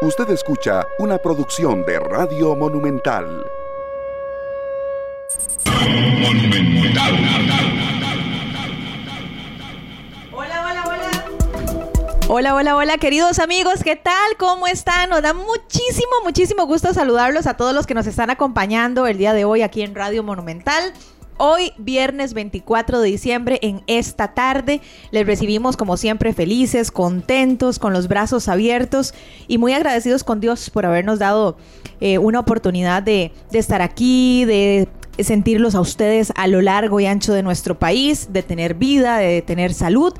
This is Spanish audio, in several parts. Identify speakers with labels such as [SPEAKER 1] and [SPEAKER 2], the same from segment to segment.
[SPEAKER 1] Usted escucha una producción de Radio Monumental.
[SPEAKER 2] Hola, hola, hola. Hola, hola, hola, queridos amigos, ¿qué tal? ¿Cómo están? Nos da muchísimo, muchísimo gusto saludarlos a todos los que nos están acompañando el día de hoy aquí en Radio Monumental. Hoy, viernes 24 de diciembre, en esta tarde, les recibimos como siempre felices, contentos, con los brazos abiertos y muy agradecidos con Dios por habernos dado eh, una oportunidad de, de estar aquí, de sentirlos a ustedes a lo largo y ancho de nuestro país, de tener vida, de tener salud.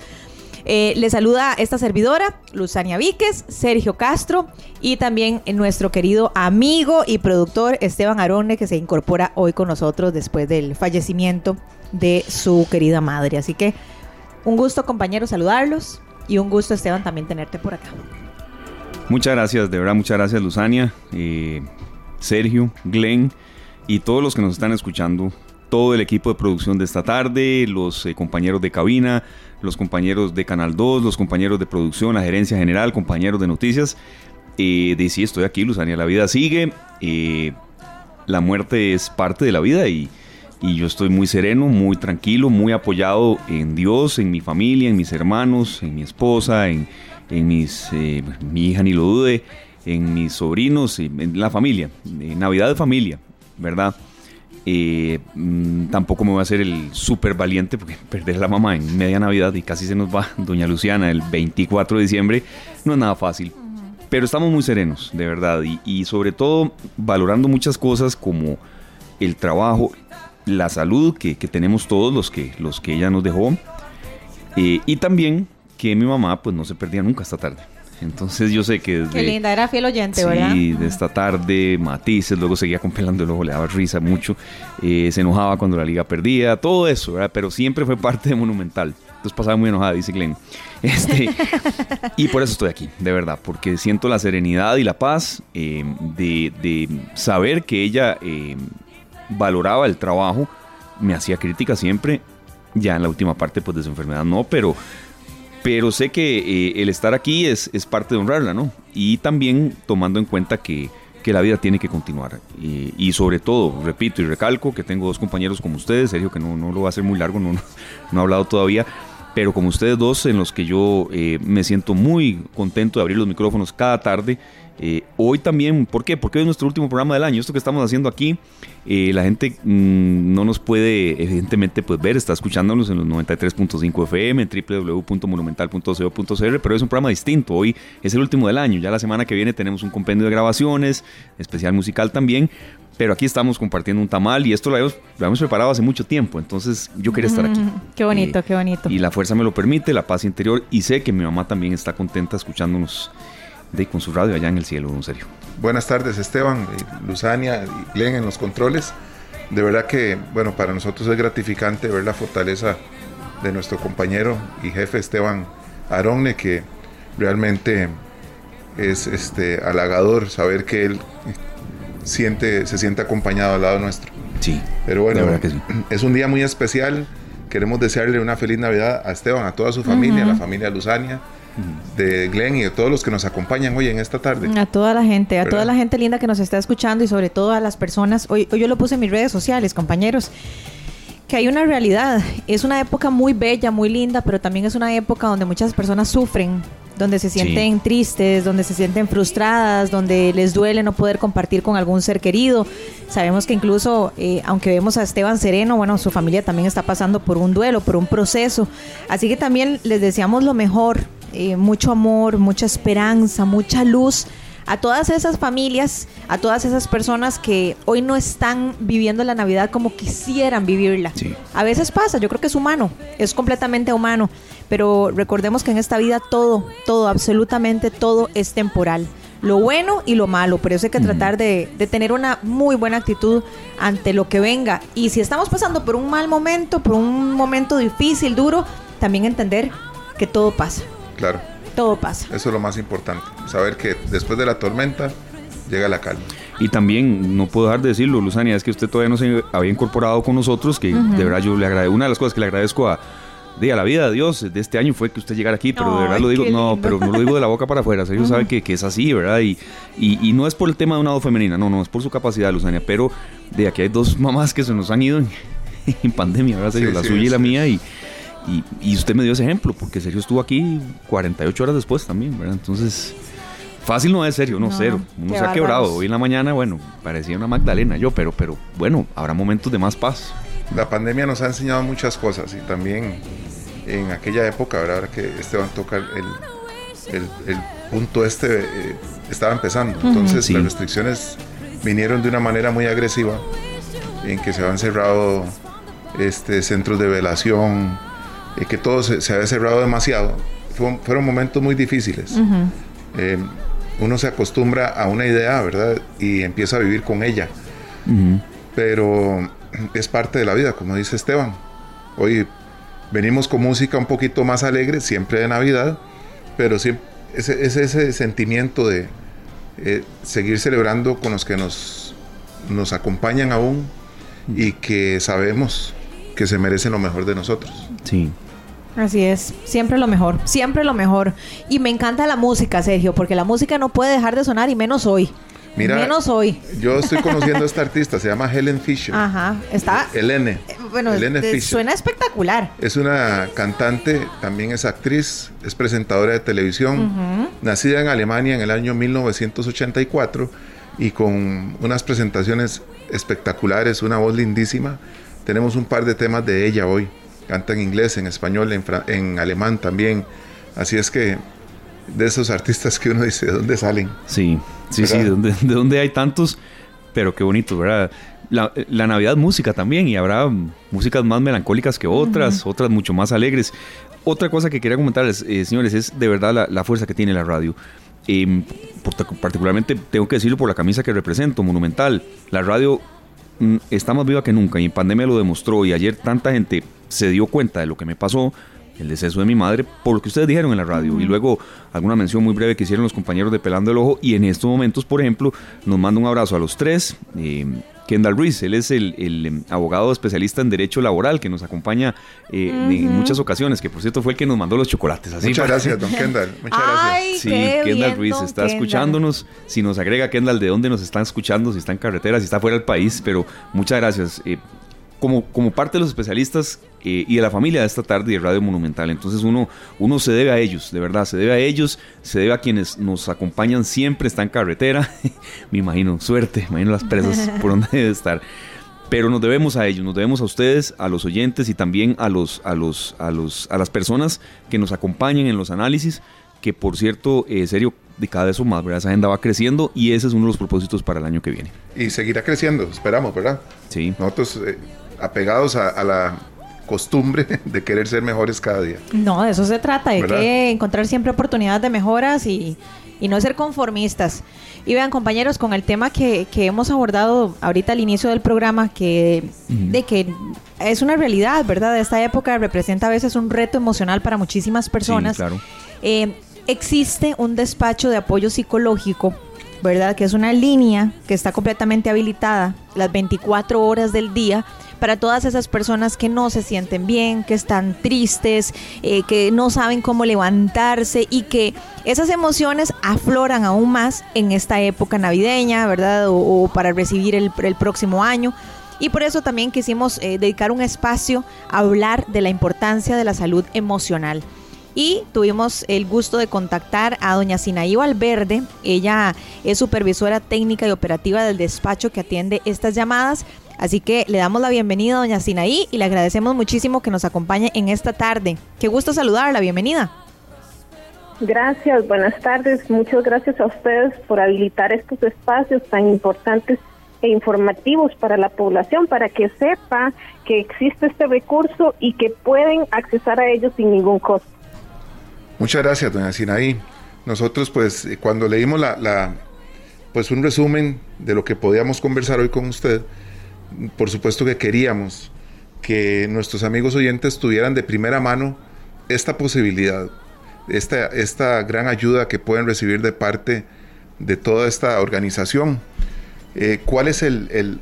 [SPEAKER 2] Eh, le saluda esta servidora, Luzania Víquez, Sergio Castro y también nuestro querido amigo y productor Esteban Arone, que se incorpora hoy con nosotros después del fallecimiento de su querida madre. Así que un gusto, compañeros, saludarlos y un gusto, Esteban, también tenerte por acá.
[SPEAKER 3] Muchas gracias, de verdad, muchas gracias, Luzania, eh, Sergio, Glenn y todos los que nos están escuchando todo el equipo de producción de esta tarde, los eh, compañeros de cabina, los compañeros de Canal 2, los compañeros de producción, la gerencia general, compañeros de noticias. Eh, de sí, estoy aquí, Luzania, la vida sigue. Eh, la muerte es parte de la vida y, yo estoy muy sereno, muy tranquilo, muy apoyado en Dios, en mi familia, en mis hermanos, en mi esposa, en, en mis, eh, mi hija ni lo dude, en mis sobrinos, en la familia. Navidad de familia, ¿verdad? Eh, mm, tampoco me voy a hacer el súper valiente porque perder a la mamá en media Navidad y casi se nos va Doña Luciana el 24 de diciembre no es nada fácil. Pero estamos muy serenos, de verdad, y, y sobre todo valorando muchas cosas como el trabajo, la salud que, que tenemos todos los que, los que ella nos dejó, eh, y también que mi mamá pues no se perdía nunca esta tarde. Entonces yo sé que desde...
[SPEAKER 2] Qué linda, era fiel oyente,
[SPEAKER 3] sí,
[SPEAKER 2] ¿verdad?
[SPEAKER 3] Sí, de esta tarde, matices, luego seguía con pelando el ojo, le daba risa mucho, eh, se enojaba cuando la liga perdía, todo eso, ¿verdad? Pero siempre fue parte de Monumental. Entonces pasaba muy enojada, dice Glenn. Este, y por eso estoy aquí, de verdad, porque siento la serenidad y la paz eh, de, de, saber que ella eh, valoraba el trabajo, me hacía crítica siempre, ya en la última parte pues de su enfermedad no, pero pero sé que eh, el estar aquí es, es, parte de honrarla, ¿no? Y también tomando en cuenta que, que la vida tiene que continuar. Y, y, sobre todo, repito y recalco que tengo dos compañeros como ustedes, Sergio, que no, no lo va a hacer muy largo, no, no, no ha hablado todavía, pero como ustedes dos, en los que yo eh, me siento muy contento de abrir los micrófonos cada tarde. Eh, hoy también, ¿por qué? Porque hoy es nuestro último programa del año. Esto que estamos haciendo aquí, eh, la gente mmm, no nos puede evidentemente pues, ver, está escuchándonos en los 93.5 FM, en www.monumental.co.cr, pero es un programa distinto. Hoy es el último del año. Ya la semana que viene tenemos un compendio de grabaciones, especial musical también. Pero aquí estamos compartiendo un tamal y esto lo habíamos, lo habíamos preparado hace mucho tiempo, entonces yo quería estar aquí.
[SPEAKER 2] Qué bonito, eh, qué bonito.
[SPEAKER 3] Y la fuerza me lo permite, la paz interior y sé que mi mamá también está contenta escuchándonos de, con su radio allá en el cielo, en serio.
[SPEAKER 4] Buenas tardes Esteban, Luzania y Glenn en los controles. De verdad que, bueno, para nosotros es gratificante ver la fortaleza de nuestro compañero y jefe Esteban Aronne, que realmente es este, halagador saber que él siente, se siente acompañado al lado nuestro.
[SPEAKER 3] Sí.
[SPEAKER 4] Pero bueno, sí. es un día muy especial. Queremos desearle una feliz Navidad a Esteban, a toda su familia, uh -huh. a la familia Luzania, de Glenn y de todos los que nos acompañan hoy en esta tarde.
[SPEAKER 2] A toda la gente, a ¿verdad? toda la gente linda que nos está escuchando y sobre todo a las personas. Hoy, hoy yo lo puse en mis redes sociales, compañeros que hay una realidad. Es una época muy bella, muy linda, pero también es una época donde muchas personas sufren, donde se sienten sí. tristes, donde se sienten frustradas, donde les duele no poder compartir con algún ser querido. Sabemos que incluso, eh, aunque vemos a Esteban Sereno, bueno, su familia también está pasando por un duelo, por un proceso. Así que también les deseamos lo mejor, eh, mucho amor, mucha esperanza, mucha luz a todas esas familias, a todas esas personas que hoy no están viviendo la Navidad como quisieran vivirla.
[SPEAKER 3] Sí.
[SPEAKER 2] A veces pasa, yo creo que es humano, es completamente humano, pero recordemos que en esta vida todo, todo, absolutamente todo es temporal. Lo bueno y lo malo, pero eso hay que tratar de, de tener una muy buena actitud ante lo que venga. Y si estamos pasando por un mal momento, por un momento difícil, duro, también entender que todo pasa.
[SPEAKER 4] Claro
[SPEAKER 2] todo pasa.
[SPEAKER 4] Eso es lo más importante, saber que después de la tormenta llega la calma.
[SPEAKER 3] Y también, no puedo dejar de decirlo, Luzania, es que usted todavía no se había incorporado con nosotros, que uh -huh. de verdad yo le agradezco, una de las cosas que le agradezco a de a la vida de Dios de este año fue que usted llegara aquí, pero de verdad lo digo, no, pero no lo digo de la boca para afuera, Sergio sabe que, que es así, ¿verdad? Y, y, y no es por el tema de una voz femenina, no, no, es por su capacidad, Luzania, pero de aquí hay dos mamás que se nos han ido en, en pandemia, ¿verdad?
[SPEAKER 4] Sí,
[SPEAKER 3] la
[SPEAKER 4] sí,
[SPEAKER 3] suya y la mía, y, y, y usted me dio ese ejemplo, porque Sergio estuvo aquí 48 horas después también, ¿verdad? Entonces... Fácil no es serio, no,
[SPEAKER 2] No,
[SPEAKER 3] cero. Uno se ha quebrado. Hoy en la mañana, bueno, parecía una Magdalena yo, pero, pero bueno, habrá momentos de más paz.
[SPEAKER 4] La pandemia nos ha enseñado muchas cosas y también en aquella época, ¿verdad? ahora que Esteban toca el, el, el punto este, eh, estaba empezando. Entonces
[SPEAKER 3] Sí.
[SPEAKER 4] las restricciones vinieron de una manera muy agresiva en que se han cerrado este, centros de velación, eh, que todo se, se había cerrado demasiado. Fue- fueron momentos muy difíciles. Eh, uno se acostumbra a una idea, ¿verdad? Y empieza a vivir con ella pero es parte de la vida, como dice Esteban. Hoy venimos con música un poquito más alegre, siempre de Navidad, pero siempre es, es ese sentimiento de eh, seguir celebrando con los que nos, nos acompañan aún y que sabemos que se merecen lo mejor de nosotros.
[SPEAKER 3] Sí.
[SPEAKER 2] Así es, siempre lo mejor, siempre lo mejor. Y me encanta la música, Sergio, porque la música no puede dejar de sonar y menos hoy.
[SPEAKER 4] Mira,
[SPEAKER 2] menos hoy.
[SPEAKER 4] Yo estoy conociendo a esta artista, se llama Helen Fisher.
[SPEAKER 2] Ajá, está...
[SPEAKER 4] Helene.
[SPEAKER 2] eh, Bueno,
[SPEAKER 4] Helene
[SPEAKER 2] eh,
[SPEAKER 4] Fisher.
[SPEAKER 2] suena espectacular.
[SPEAKER 4] Es una cantante, también es actriz, es presentadora de televisión, nacida en Alemania en el año 1984 y con unas presentaciones espectaculares, una voz lindísima. Tenemos un par de temas de ella hoy. Canta en inglés, en español, en, en alemán también. Así es que de esos artistas que uno dice, ¿de dónde salen?
[SPEAKER 3] Sí, sí, sí, de donde, de donde hay tantos, pero qué bonito, ¿verdad? La, la Navidad música también, y habrá músicas más melancólicas que otras, otras mucho más alegres. Otra cosa que quería comentarles, eh, señores, es de verdad la, la fuerza que tiene la radio. Eh, particularmente tengo que decirlo por la camisa que represento, Monumental. La radio está más viva que nunca y en pandemia lo demostró y ayer tanta gente se dio cuenta de lo que me pasó, el deceso de mi madre, por lo que ustedes dijeron en la radio y luego alguna mención muy breve que hicieron los compañeros de Pelando el Ojo y en estos momentos, por ejemplo, nos manda un abrazo a los tres. eh, Kendall Ruiz, él es el, el, em, abogado especialista en derecho laboral que nos acompaña eh, en muchas ocasiones, que por cierto fue el que nos mandó los chocolates. Así
[SPEAKER 4] Muchas
[SPEAKER 3] para-
[SPEAKER 4] gracias, don Kendall. Muchas gracias.
[SPEAKER 2] Ay,
[SPEAKER 3] Sí,
[SPEAKER 2] qué
[SPEAKER 3] Kendall
[SPEAKER 2] bien,
[SPEAKER 3] está
[SPEAKER 2] Kendall.
[SPEAKER 3] escuchándonos. Si nos agrega Kendall de dónde nos están escuchando, si está en carretera, si está fuera del país, pero muchas gracias. Eh, como, como parte de los especialistas eh, y de la familia de esta tarde de Radio Monumental, entonces uno, uno se debe a ellos, de verdad, se debe a ellos, se debe a quienes nos acompañan siempre, está en carretera, me imagino, suerte, me imagino las presas por donde debe estar. Pero nos debemos a ellos, nos debemos a ustedes, a los oyentes y también a los, a los, a los, a las personas que nos acompañan en los análisis, que por cierto, eh, serio, de cada vez son más, ¿verdad? Esa agenda va creciendo y ese es uno de los propósitos para el año que viene.
[SPEAKER 4] Y seguirá creciendo, esperamos, ¿verdad?
[SPEAKER 3] Sí.
[SPEAKER 4] Nosotros eh, apegados a, a la costumbre de querer ser mejores cada día.
[SPEAKER 2] No, de eso se trata,
[SPEAKER 4] ¿Verdad?
[SPEAKER 2] que encontrar siempre oportunidades de mejoras y, y no ser conformistas. Y vean, compañeros, con el tema que, que hemos abordado ahorita al inicio del programa, que de que es una realidad, ¿verdad? Esta época representa a veces un reto emocional para muchísimas personas.
[SPEAKER 3] Sí, claro.
[SPEAKER 2] Eh, existe un despacho de apoyo psicológico, ¿verdad? Que es una línea que está completamente habilitada las 24 horas del día para todas esas personas que no se sienten bien, que están tristes, eh, que no saben cómo levantarse y que esas emociones afloran aún más en esta época navideña, ¿verdad? O, para recibir el, el próximo año. Y por eso también quisimos eh, dedicar un espacio a hablar de la importancia de la salud emocional. Y tuvimos el gusto de contactar a doña Sinaí Valverde. Ella es supervisora técnica y operativa del despacho que atiende estas llamadas. Así que le damos la bienvenida a doña Sinaí y le agradecemos muchísimo que nos acompañe en esta tarde. Qué gusto saludarla, bienvenida.
[SPEAKER 5] Gracias, buenas tardes. Muchas gracias a ustedes por habilitar estos espacios tan importantes e informativos para la población, para que sepa que existe este recurso y que pueden accesar a ellos sin ningún costo.
[SPEAKER 4] Muchas gracias, doña Sinaí. Nosotros, pues, cuando leímos la, la- pues un resumen de lo que podíamos conversar hoy con usted, por supuesto que queríamos que nuestros amigos oyentes tuvieran de primera mano esta posibilidad, esta, esta gran ayuda que pueden recibir de parte de toda esta organización. Eh, ¿Cuál es el, el-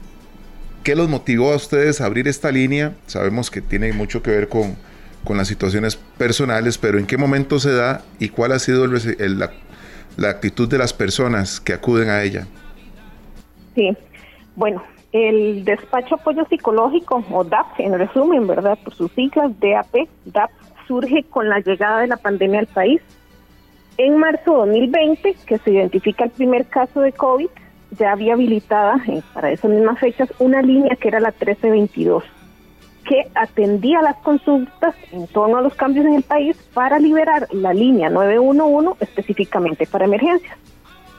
[SPEAKER 4] qué los motivó a ustedes a abrir esta línea? Sabemos que tiene mucho que ver con, con las situaciones personales, pero en qué momento se da y cuál ha sido la, la actitud de las personas que acuden a ella.
[SPEAKER 5] Sí, bueno, el despacho apoyo psicológico o DAP, en resumen, ¿verdad? Por sus siglas DAP, DAP surge con la llegada de la pandemia al país. En marzo de 2020, que se identifica el primer caso de COVID, ya había habilitada eh, para esas mismas fechas una línea que era la 1322, que atendía las consultas en torno a los cambios en el país para liberar la línea 911 específicamente para emergencias.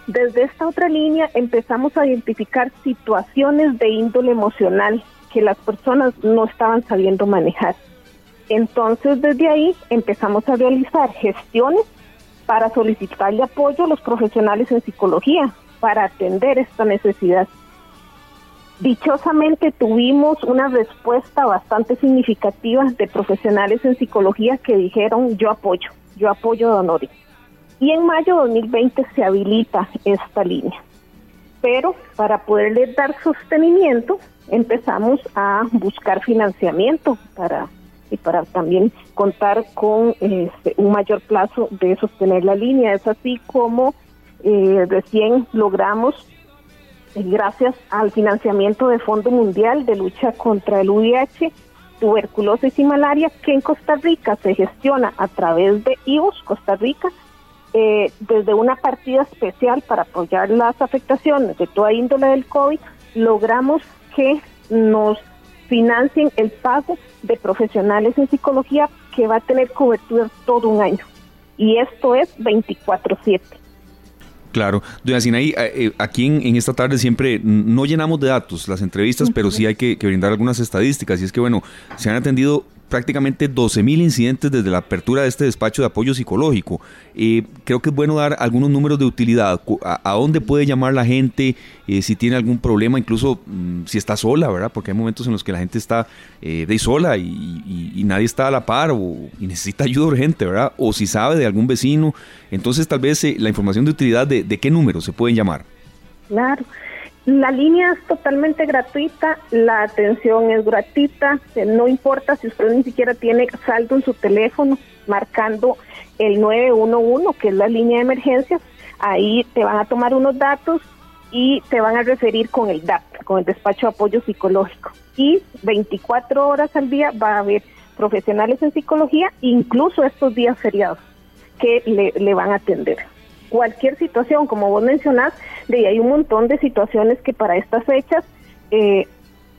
[SPEAKER 5] Desde esta otra línea empezamos a identificar situaciones de índole emocional que las personas no estaban sabiendo manejar. Entonces desde ahí empezamos a realizar gestiones para solicitarle apoyo a los profesionales en psicología para atender esta necesidad. Dichosamente tuvimos una respuesta bastante significativa de profesionales en psicología que dijeron yo apoyo, yo apoyo a Donori. Y en mayo de 2020 se habilita esta línea. Pero para poderle dar sostenimiento empezamos a buscar financiamiento para y para también contar con este, un mayor plazo de sostener la línea. Es así como eh, recién logramos, eh, gracias al financiamiento de Fondo Mundial de Lucha contra el VIH, tuberculosis y malaria, que en Costa Rica se gestiona a través de IOS Costa Rica, eh, desde una partida especial para apoyar las afectaciones de toda índole del COVID, logramos que nos financien el pago de profesionales en psicología que va a tener cobertura todo un año. Y esto es 24/7.
[SPEAKER 3] Claro, doña Sinaí, eh, eh, aquí en, esta tarde siempre no llenamos de datos las entrevistas, pero sí hay que, que, brindar algunas estadísticas. Y es que, bueno, se han atendido prácticamente 12.000 incidentes desde la apertura de este despacho de apoyo psicológico. Eh, creo que es bueno dar algunos números de utilidad, a, dónde puede llamar la gente, eh, si tiene algún problema, incluso mm, si está sola, ¿verdad? Porque hay momentos en los que la gente está eh, de sola y, nadie está a la par o, y necesita ayuda urgente, ¿verdad? O si sabe de algún vecino. Entonces tal vez la información de utilidad de, de qué números se pueden llamar.
[SPEAKER 5] Claro. La línea es totalmente gratuita, la atención es gratuita, no importa si usted ni siquiera tiene saldo en su teléfono, marcando el 911, que es la línea de emergencias, ahí te van a tomar unos datos y te van a referir con el DAP, con el despacho de apoyo psicológico. Y 24 horas al día va a haber profesionales en psicología, incluso estos días feriados, que le, le van a atender cualquier situación, como vos mencionás, de hay un montón de situaciones que para estas fechas eh,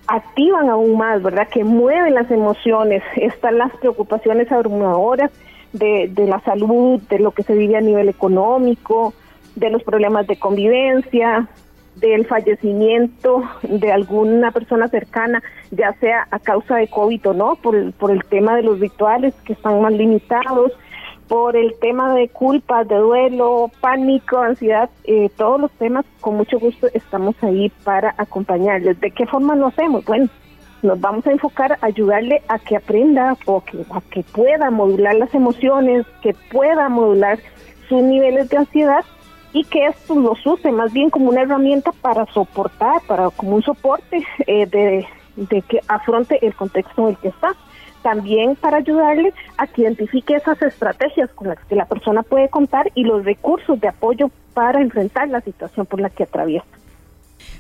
[SPEAKER 5] activan aún más, ¿verdad? Que mueven las emociones, están las preocupaciones abrumadoras de, de la salud, de lo que se vive a nivel económico, de los problemas de convivencia, del fallecimiento de alguna persona cercana, ya sea a causa de COVID o no, por por el tema de los rituales que están más limitados, por el tema de culpa, de duelo, pánico, ansiedad, eh, todos los temas, con mucho gusto estamos ahí para acompañarles. ¿De qué forma lo hacemos? Bueno, nos vamos a enfocar a ayudarle a que aprenda o que, a que pueda modular las emociones, que pueda modular sus niveles de ansiedad y que esto los use más bien como una herramienta para soportar, para como un soporte eh, de que afronte el contexto en el que está también para ayudarle a que identifique esas estrategias con las que la persona puede contar y los recursos de apoyo para enfrentar la situación por la que atraviesa.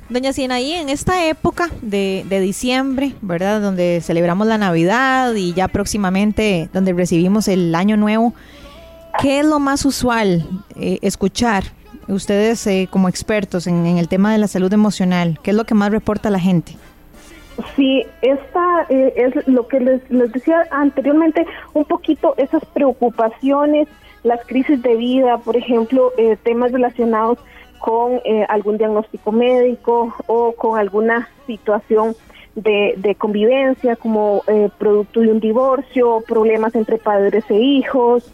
[SPEAKER 2] Doña Sinaí, en esta época de, diciembre, ¿verdad? Donde celebramos la Navidad y ya próximamente donde recibimos el Año Nuevo, ¿qué es lo más usual eh, escuchar? Ustedes eh, como expertos en, en el tema de la salud emocional, ¿qué es lo que más reporta la gente?
[SPEAKER 5] Sí, esta eh, es lo que les, decía anteriormente, un poquito esas preocupaciones, las crisis de vida, por ejemplo, eh, temas relacionados con eh, algún diagnóstico médico o con alguna situación de, de convivencia como producto de un divorcio, problemas entre padres e hijos,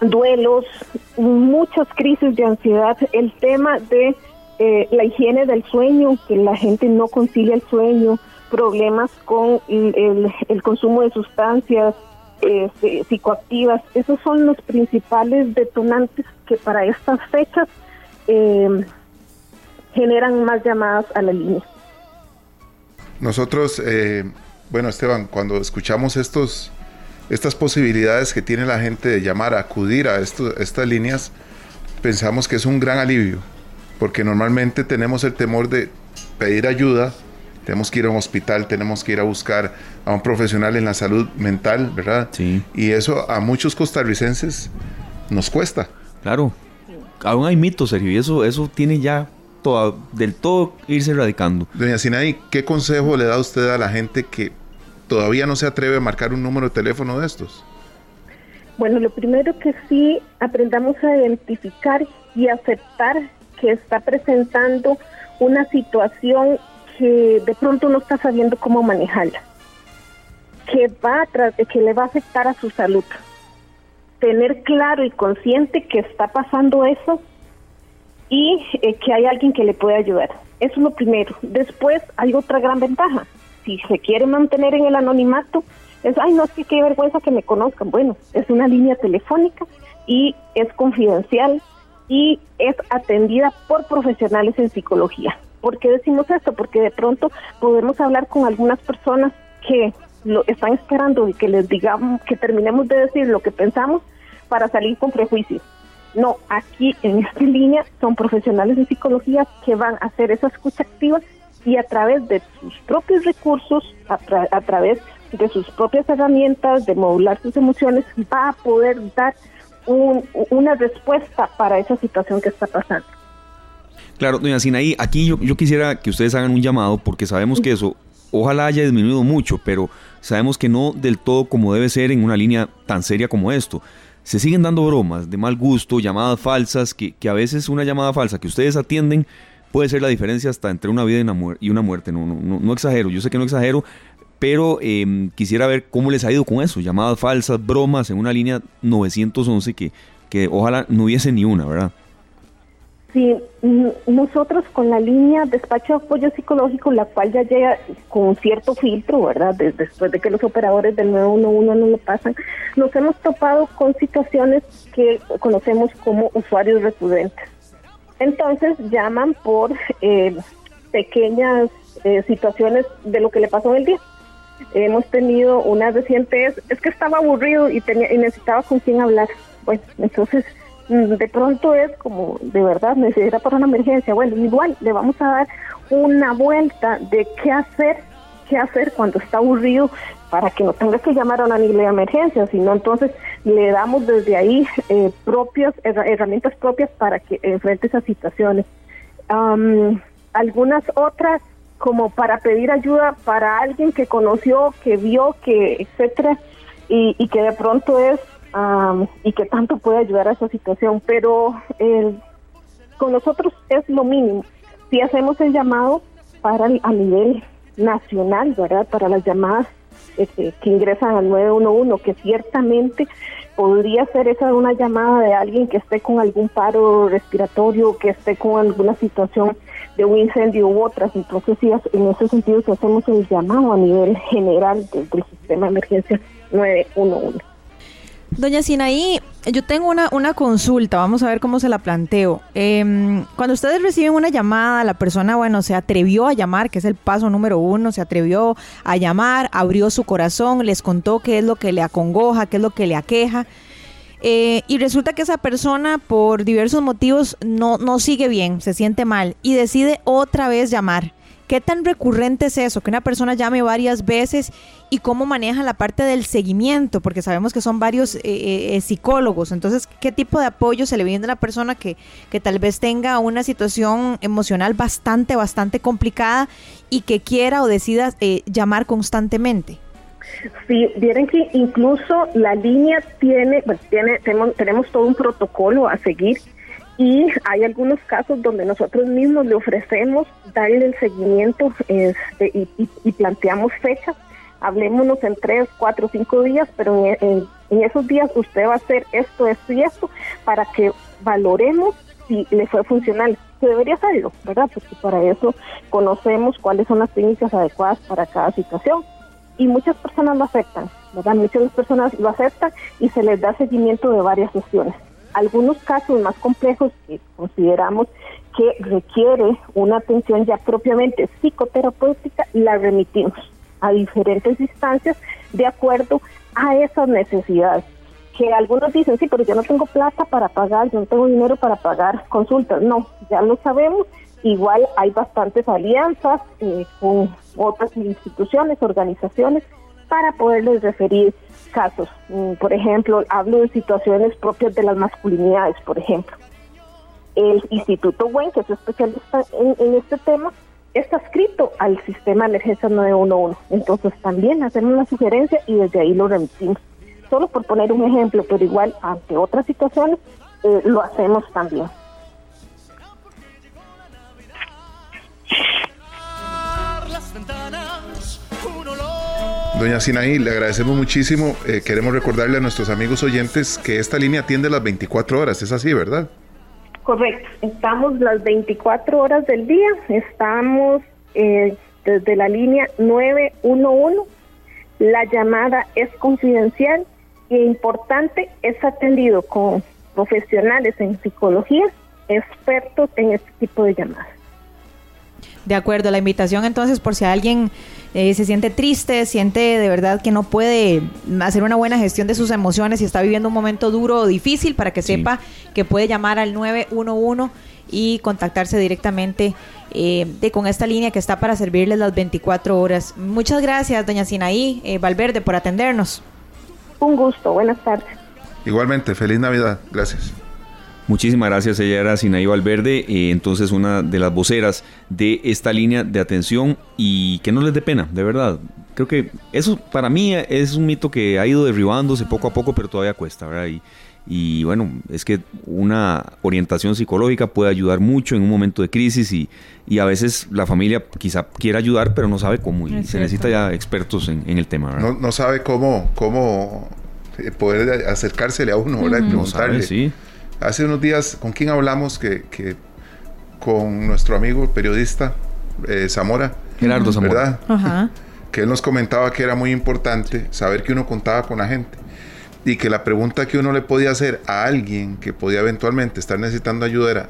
[SPEAKER 5] duelos, muchas crisis de ansiedad, el tema de eh, la higiene del sueño, que la gente no concilia el sueño, problemas con el, consumo de sustancias este, psicoactivas, esos son los principales detonantes que para estas fechas em, generan más llamadas a la línea.
[SPEAKER 4] Nosotros, eh, bueno, Esteban, cuando escuchamos estos, estas posibilidades que tiene la gente de llamar, acudir a estas líneas, pensamos que es un gran alivio, porque normalmente tenemos el temor de pedir ayuda, tenemos que ir a un hospital, tenemos que ir a buscar a un profesional en la salud mental, ¿verdad?
[SPEAKER 3] Sí.
[SPEAKER 4] Y eso a muchos costarricenses nos cuesta.
[SPEAKER 3] Claro. Aún hay mitos, Sergio, y eso, eso tiene ya todo, del todo irse erradicando.
[SPEAKER 4] Doña Sinaí, ¿qué consejo le da usted a la gente que todavía no se atreve a marcar un número de teléfono de estos?
[SPEAKER 5] Bueno, lo primero que sí aprendamos a identificar y aceptar que está presentando una situación que de pronto no está sabiendo cómo manejarla, que va a que le va a afectar a su salud. Tener claro y consciente que está pasando eso y eh, que hay alguien que le puede ayudar. Eso es lo primero. Después hay otra gran ventaja. Si se quiere mantener en el anonimato, es, ay, no, es que qué vergüenza que me conozcan. Bueno, es una línea telefónica y es confidencial y es atendida por profesionales en psicología. ¿Por qué decimos esto? Porque de pronto podemos hablar con algunas personas que lo están esperando y que les digamos, que terminemos de decir lo que pensamos para salir con prejuicios. No, aquí en esta línea son profesionales de psicología que van a hacer esa escucha activa y a través de sus propios recursos, a, través de sus propias herramientas, de modular sus emociones, va a poder dar una respuesta para esa situación que está pasando.
[SPEAKER 3] Claro, doña Sinaí, aquí yo, quisiera que ustedes hagan un llamado porque sabemos que eso ojalá haya disminuido mucho, pero sabemos que no del todo como debe ser en una línea tan seria como esto. Se siguen dando bromas de mal gusto, llamadas falsas, que, a veces una llamada falsa que ustedes atienden puede ser la diferencia hasta entre una vida y una, muerte. No, no, no, exagero, yo sé que no exagero, pero em, quisiera ver cómo les ha ido con eso. Llamadas falsas, bromas en una línea 911 que, que ojalá no hubiese ni una, ¿verdad?
[SPEAKER 5] Sí, nosotros con la línea despacho de apoyo psicológico, la cual ya llega con cierto filtro, ¿verdad? después de que los operadores del 911 no lo pasan, nos hemos topado con situaciones que conocemos como usuarios recurrentes. Entonces llaman por eh, pequeñas eh, situaciones de lo que le pasó en el día. Hemos tenido una reciente, es, que estaba aburrido y, tenía, y necesitaba con quién hablar. Bueno, entonces Mm, de pronto es como de verdad necesita para una emergencia. Bueno, igual le vamos a dar una vuelta de qué hacer, qué hacer cuando está aburrido para que no tenga que llamar a una de emergencia, sino entonces le damos desde ahí eh, propias herramientas propias para que enfrente esas situaciones. algunas otras como para pedir ayuda para alguien que conoció, que vio, que etcétera, y, y que de pronto es y que tanto puede ayudar a esa situación, pero con nosotros es lo mínimo. Si hacemos el llamado para a nivel nacional, ¿verdad? Para las llamadas este, que ingresan al 911, que ciertamente podría ser esa una llamada de alguien que esté con algún paro respiratorio, que esté con alguna situación de un incendio u otras. Entonces, sí, en ese sentido, si hacemos el llamado a nivel general del, del sistema de emergencia 911.
[SPEAKER 2] Doña Sinaí, yo tengo una, una, consulta, vamos a ver cómo se la planteo. Em, cuando ustedes reciben una llamada, la persona, bueno, se atrevió a llamar, que es el paso número uno, se atrevió a llamar, abrió su corazón, les contó qué es lo que le acongoja, qué es lo que le aqueja. Eh, y resulta que esa persona, por diversos motivos, no, no sigue bien, se siente mal y decide otra vez llamar. ¿Qué tan recurrente es eso? Que una persona llame varias veces y cómo maneja la parte del seguimiento, porque sabemos que son varios eh, eh, eh, psicólogos. Entonces, ¿qué tipo de apoyo se le viene a una persona que, que tal vez tenga una situación emocional bastante, bastante complicada y que quiera o decida llamar constantemente?
[SPEAKER 5] Sí, vieron que incluso la línea tiene, pues tiene, tenemos, tenemos todo un protocolo a seguir y hay algunos casos donde nosotros mismos le ofrecemos darle el seguimiento este, y, planteamos fechas. Hablémonos en tres, cuatro, cinco días, pero en, esos días usted va a hacer esto, esto y esto para que valoremos si le fue funcional. Se debería hacerlo, ¿verdad? Porque para eso conocemos cuáles son las técnicas adecuadas para cada situación. Y muchas personas lo aceptan, ¿verdad? Muchas personas lo aceptan y se les da seguimiento de varias sesiones algunos casos más complejos que consideramos que requiere una atención ya propiamente psicoterapéutica, la remitimos. a diferentes instancias de acuerdo a esas necesidades. Que algunos dicen, sí, pero yo no tengo plata para pagar, yo no tengo dinero para pagar consultas. No, ya lo sabemos. Igual hay bastantes alianzas eh, con otras instituciones, organizaciones, para poderles referir casos. Mm, por ejemplo, hablo de situaciones propias de las masculinidades, por ejemplo. El Instituto WEN, que es especialista en, este tema, está escrito al sistema de emergencia 911. Entonces también hacemos una sugerencia y desde ahí lo remitimos. Solo por poner un ejemplo, pero igual ante otras situaciones eh, lo hacemos también.
[SPEAKER 4] Doña Sinaí, le agradecemos muchísimo. Eh, queremos recordarle a nuestros amigos oyentes que esta línea atiende las 24 horas. Es así, ¿verdad?
[SPEAKER 5] Correcto. Estamos las 24 horas del día. Estamos eh, desde la línea 911. La llamada es confidencial e importante. Es atendido con profesionales en psicología, expertos en este tipo de llamadas.
[SPEAKER 2] De acuerdo, la invitación entonces por si alguien eh, se siente triste, siente de verdad que no puede hacer una buena gestión de sus emociones y está viviendo un momento duro o difícil, para que sepa que puede llamar al 911 y contactarse directamente eh, de, con esta línea que está para servirles las 24 horas. Muchas gracias, doña Sinaí eh, Valverde, por atendernos.
[SPEAKER 5] Un gusto, buenas tardes.
[SPEAKER 4] Igualmente, feliz Navidad, gracias.
[SPEAKER 3] Muchísimas gracias, ella era Sinaí Valverde, eh, entonces una de las voceras de esta línea de atención y que no les dé pena, de verdad. Creo que eso para mí es un mito que ha ido derribándose poco a poco, pero todavía cuesta, ¿verdad? Y, bueno, es que una orientación psicológica puede ayudar mucho en un momento de crisis y, y a veces la familia quizá quiera ayudar, pero no sabe cómo y se necesita ya expertos en, el tema, ¿verdad?
[SPEAKER 4] No, sabe cómo, cómo eh, poder acercársele a uno, ¿verdad? Y preguntarle. sí Hace unos días, ¿con quién hablamos? Que, con nuestro amigo periodista eh, Zamora.
[SPEAKER 3] Gerardo Zamora.
[SPEAKER 4] ¿Verdad? Que él nos comentaba que era muy importante saber que uno contaba con la gente y que la pregunta que uno le podía hacer a alguien que podía eventualmente estar necesitando ayuda era,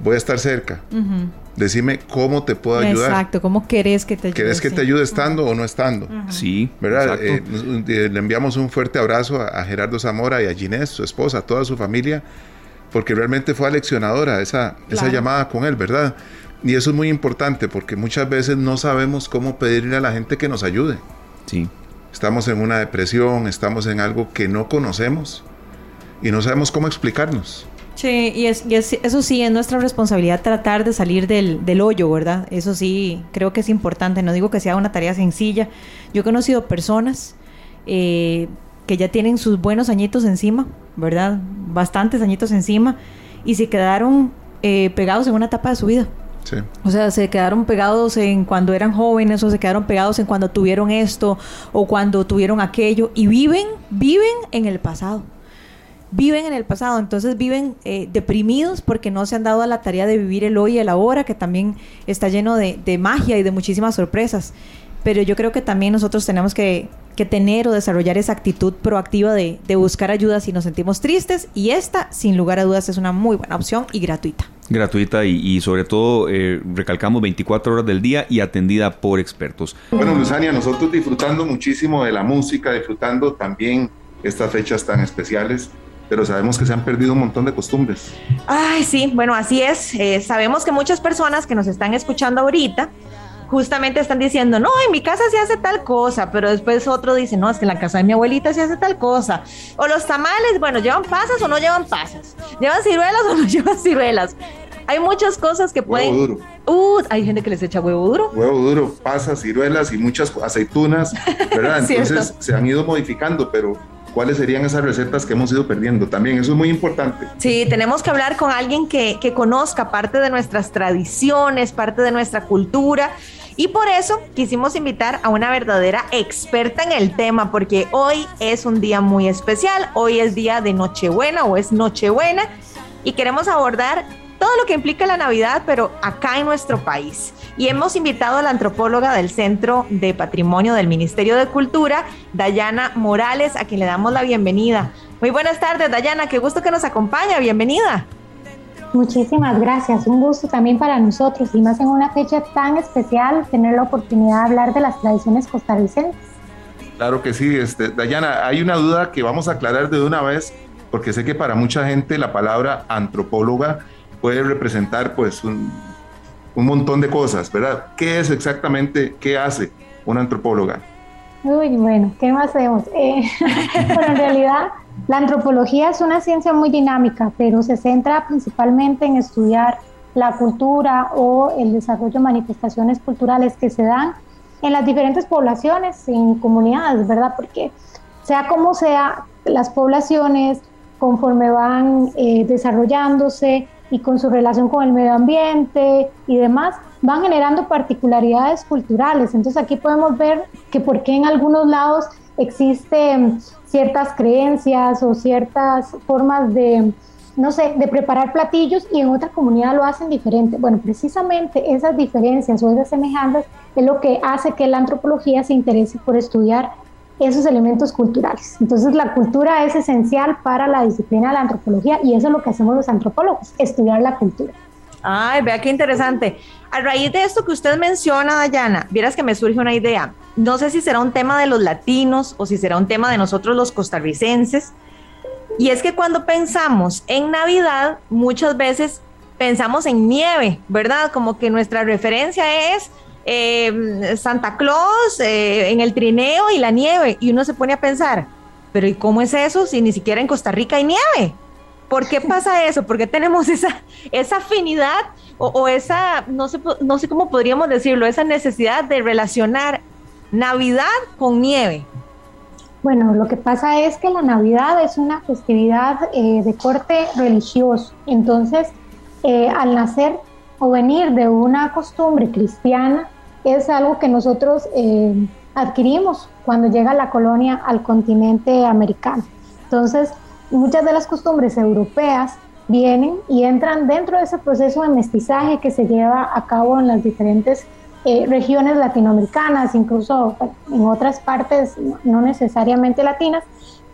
[SPEAKER 4] voy a estar cerca. Decime cómo te puedo ayudar.
[SPEAKER 2] Exacto, cómo querés que te ayude.
[SPEAKER 4] ¿Querés que te ayude estando o no estando?
[SPEAKER 3] Sí.
[SPEAKER 4] ¿Verdad? Eh, eh, le enviamos un fuerte abrazo a, Gerardo Zamora y a Ginés, su esposa, a toda su familia, porque realmente fue aleccionadora esa, esa llamada con él, ¿verdad? Y eso es muy importante porque muchas veces no sabemos cómo pedirle a la gente que nos ayude.
[SPEAKER 3] Sí.
[SPEAKER 4] Estamos en una depresión, estamos en algo que no conocemos y no sabemos cómo explicarnos.
[SPEAKER 2] Sí, y, es, eso sí, es nuestra responsabilidad tratar de salir del, del, hoyo, ¿verdad? Eso sí, creo que es importante. No digo que sea una tarea sencilla. Yo he conocido personas eh, que ya tienen sus buenos añitos encima, ¿verdad? Bastantes añitos encima y se quedaron eh, pegados en una etapa de su vida.
[SPEAKER 4] Sí.
[SPEAKER 2] O sea, se quedaron pegados en cuando eran jóvenes o se quedaron pegados en cuando tuvieron esto o cuando tuvieron aquello y viven, viven en el pasado viven en el pasado, entonces viven eh, deprimidos porque no se han dado a la tarea de vivir el hoy y el ahora, que también está lleno de, magia y de muchísimas sorpresas. Pero yo creo que también nosotros tenemos que, tener o desarrollar esa actitud proactiva de, buscar ayuda si nos sentimos tristes y esta, sin lugar a dudas, es una muy buena opción y gratuita.
[SPEAKER 3] Gratuita y, sobre todo eh, recalcamos 24 horas del día y atendida por expertos.
[SPEAKER 4] Bueno, Luzania, nosotros disfrutando muchísimo de la música, disfrutando también estas fechas tan especiales pero sabemos que se han perdido un montón de costumbres.
[SPEAKER 2] Ay, sí, bueno, así es. Eh, sabemos que muchas personas que nos están escuchando ahorita justamente están diciendo, no, en mi casa se hace tal cosa, pero después otro dice, no, es que en la casa de mi abuelita se hace tal cosa. O los tamales, bueno, ¿llevan pasas o no llevan pasas? ¿Llevan ciruelas o no llevan ciruelas? Hay muchas cosas que pueden...
[SPEAKER 4] Huevo duro.
[SPEAKER 2] Uh, hay gente que les echa huevo duro.
[SPEAKER 4] Huevo duro, pasas, ciruelas y muchas aceitunas, ¿verdad? Entonces se han ido modificando, pero cuáles serían esas recetas que hemos ido perdiendo. También eso es muy importante.
[SPEAKER 2] Sí, tenemos que hablar con alguien que, que conozca parte de nuestras tradiciones, parte de nuestra cultura. Y por eso quisimos invitar a una verdadera experta en el tema, porque hoy es un día muy especial, hoy es día de Nochebuena o es Nochebuena, y queremos abordar todo lo que implica la Navidad, pero acá en nuestro país. Y hemos invitado a la antropóloga del Centro de Patrimonio del Ministerio de Cultura, Dayana Morales, a quien le damos la bienvenida. Muy buenas tardes, Dayana, qué gusto que nos acompaña, bienvenida.
[SPEAKER 6] Muchísimas gracias, un gusto también para nosotros y más en una fecha tan especial tener la oportunidad de hablar de las tradiciones costarricenses.
[SPEAKER 4] Claro que sí, este, Dayana, hay una duda que vamos a aclarar de una vez, porque sé que para mucha gente la palabra antropóloga puede representar pues un, un montón de cosas, ¿verdad? ¿Qué es exactamente, qué hace una antropóloga?
[SPEAKER 6] Uy, bueno, ¿qué más hacemos? Eh, bueno, en realidad la antropología es una ciencia muy dinámica, pero se centra principalmente en estudiar la cultura o el desarrollo de manifestaciones culturales que se dan en las diferentes poblaciones, en comunidades, ¿verdad? Porque sea como sea, las poblaciones conforme van eh, desarrollándose y con su relación con el medio ambiente y demás, van generando particularidades culturales. Entonces aquí podemos ver que por qué en algunos lados existen ciertas creencias o ciertas formas de, no sé, de preparar platillos y en otra comunidad lo hacen diferente. Bueno, precisamente esas diferencias o esas semejanzas es lo que hace que la antropología se interese por estudiar esos elementos culturales. Entonces la cultura es esencial para la disciplina de la antropología y eso es lo que hacemos los antropólogos, estudiar la cultura.
[SPEAKER 2] Ay, vea qué interesante. A raíz de esto que usted menciona, Dayana, vieras que me surge una idea. No sé si será un tema de los latinos o si será un tema de nosotros los costarricenses. Y es que cuando pensamos en Navidad, muchas veces pensamos en nieve, ¿verdad? Como que nuestra referencia es eh, Santa Claus eh, en el trineo y la nieve. Y uno se pone a pensar, pero ¿y cómo es eso si ni siquiera en Costa Rica hay nieve? ¿Por qué pasa eso? ¿Por qué tenemos esa, esa afinidad o, esa, no sé, no sé cómo podríamos decirlo, esa necesidad de relacionar Navidad con nieve?
[SPEAKER 6] Bueno, lo que pasa es que la Navidad es una festividad eh, de corte religioso. Entonces, eh, al nacer o venir de una costumbre cristiana, es algo que nosotros eh, adquirimos cuando llega la colonia al continente americano. Entonces, muchas de las costumbres europeas vienen y entran dentro de ese proceso de mestizaje que se lleva a cabo en las diferentes eh, regiones latinoamericanas, incluso en otras partes no necesariamente latinas,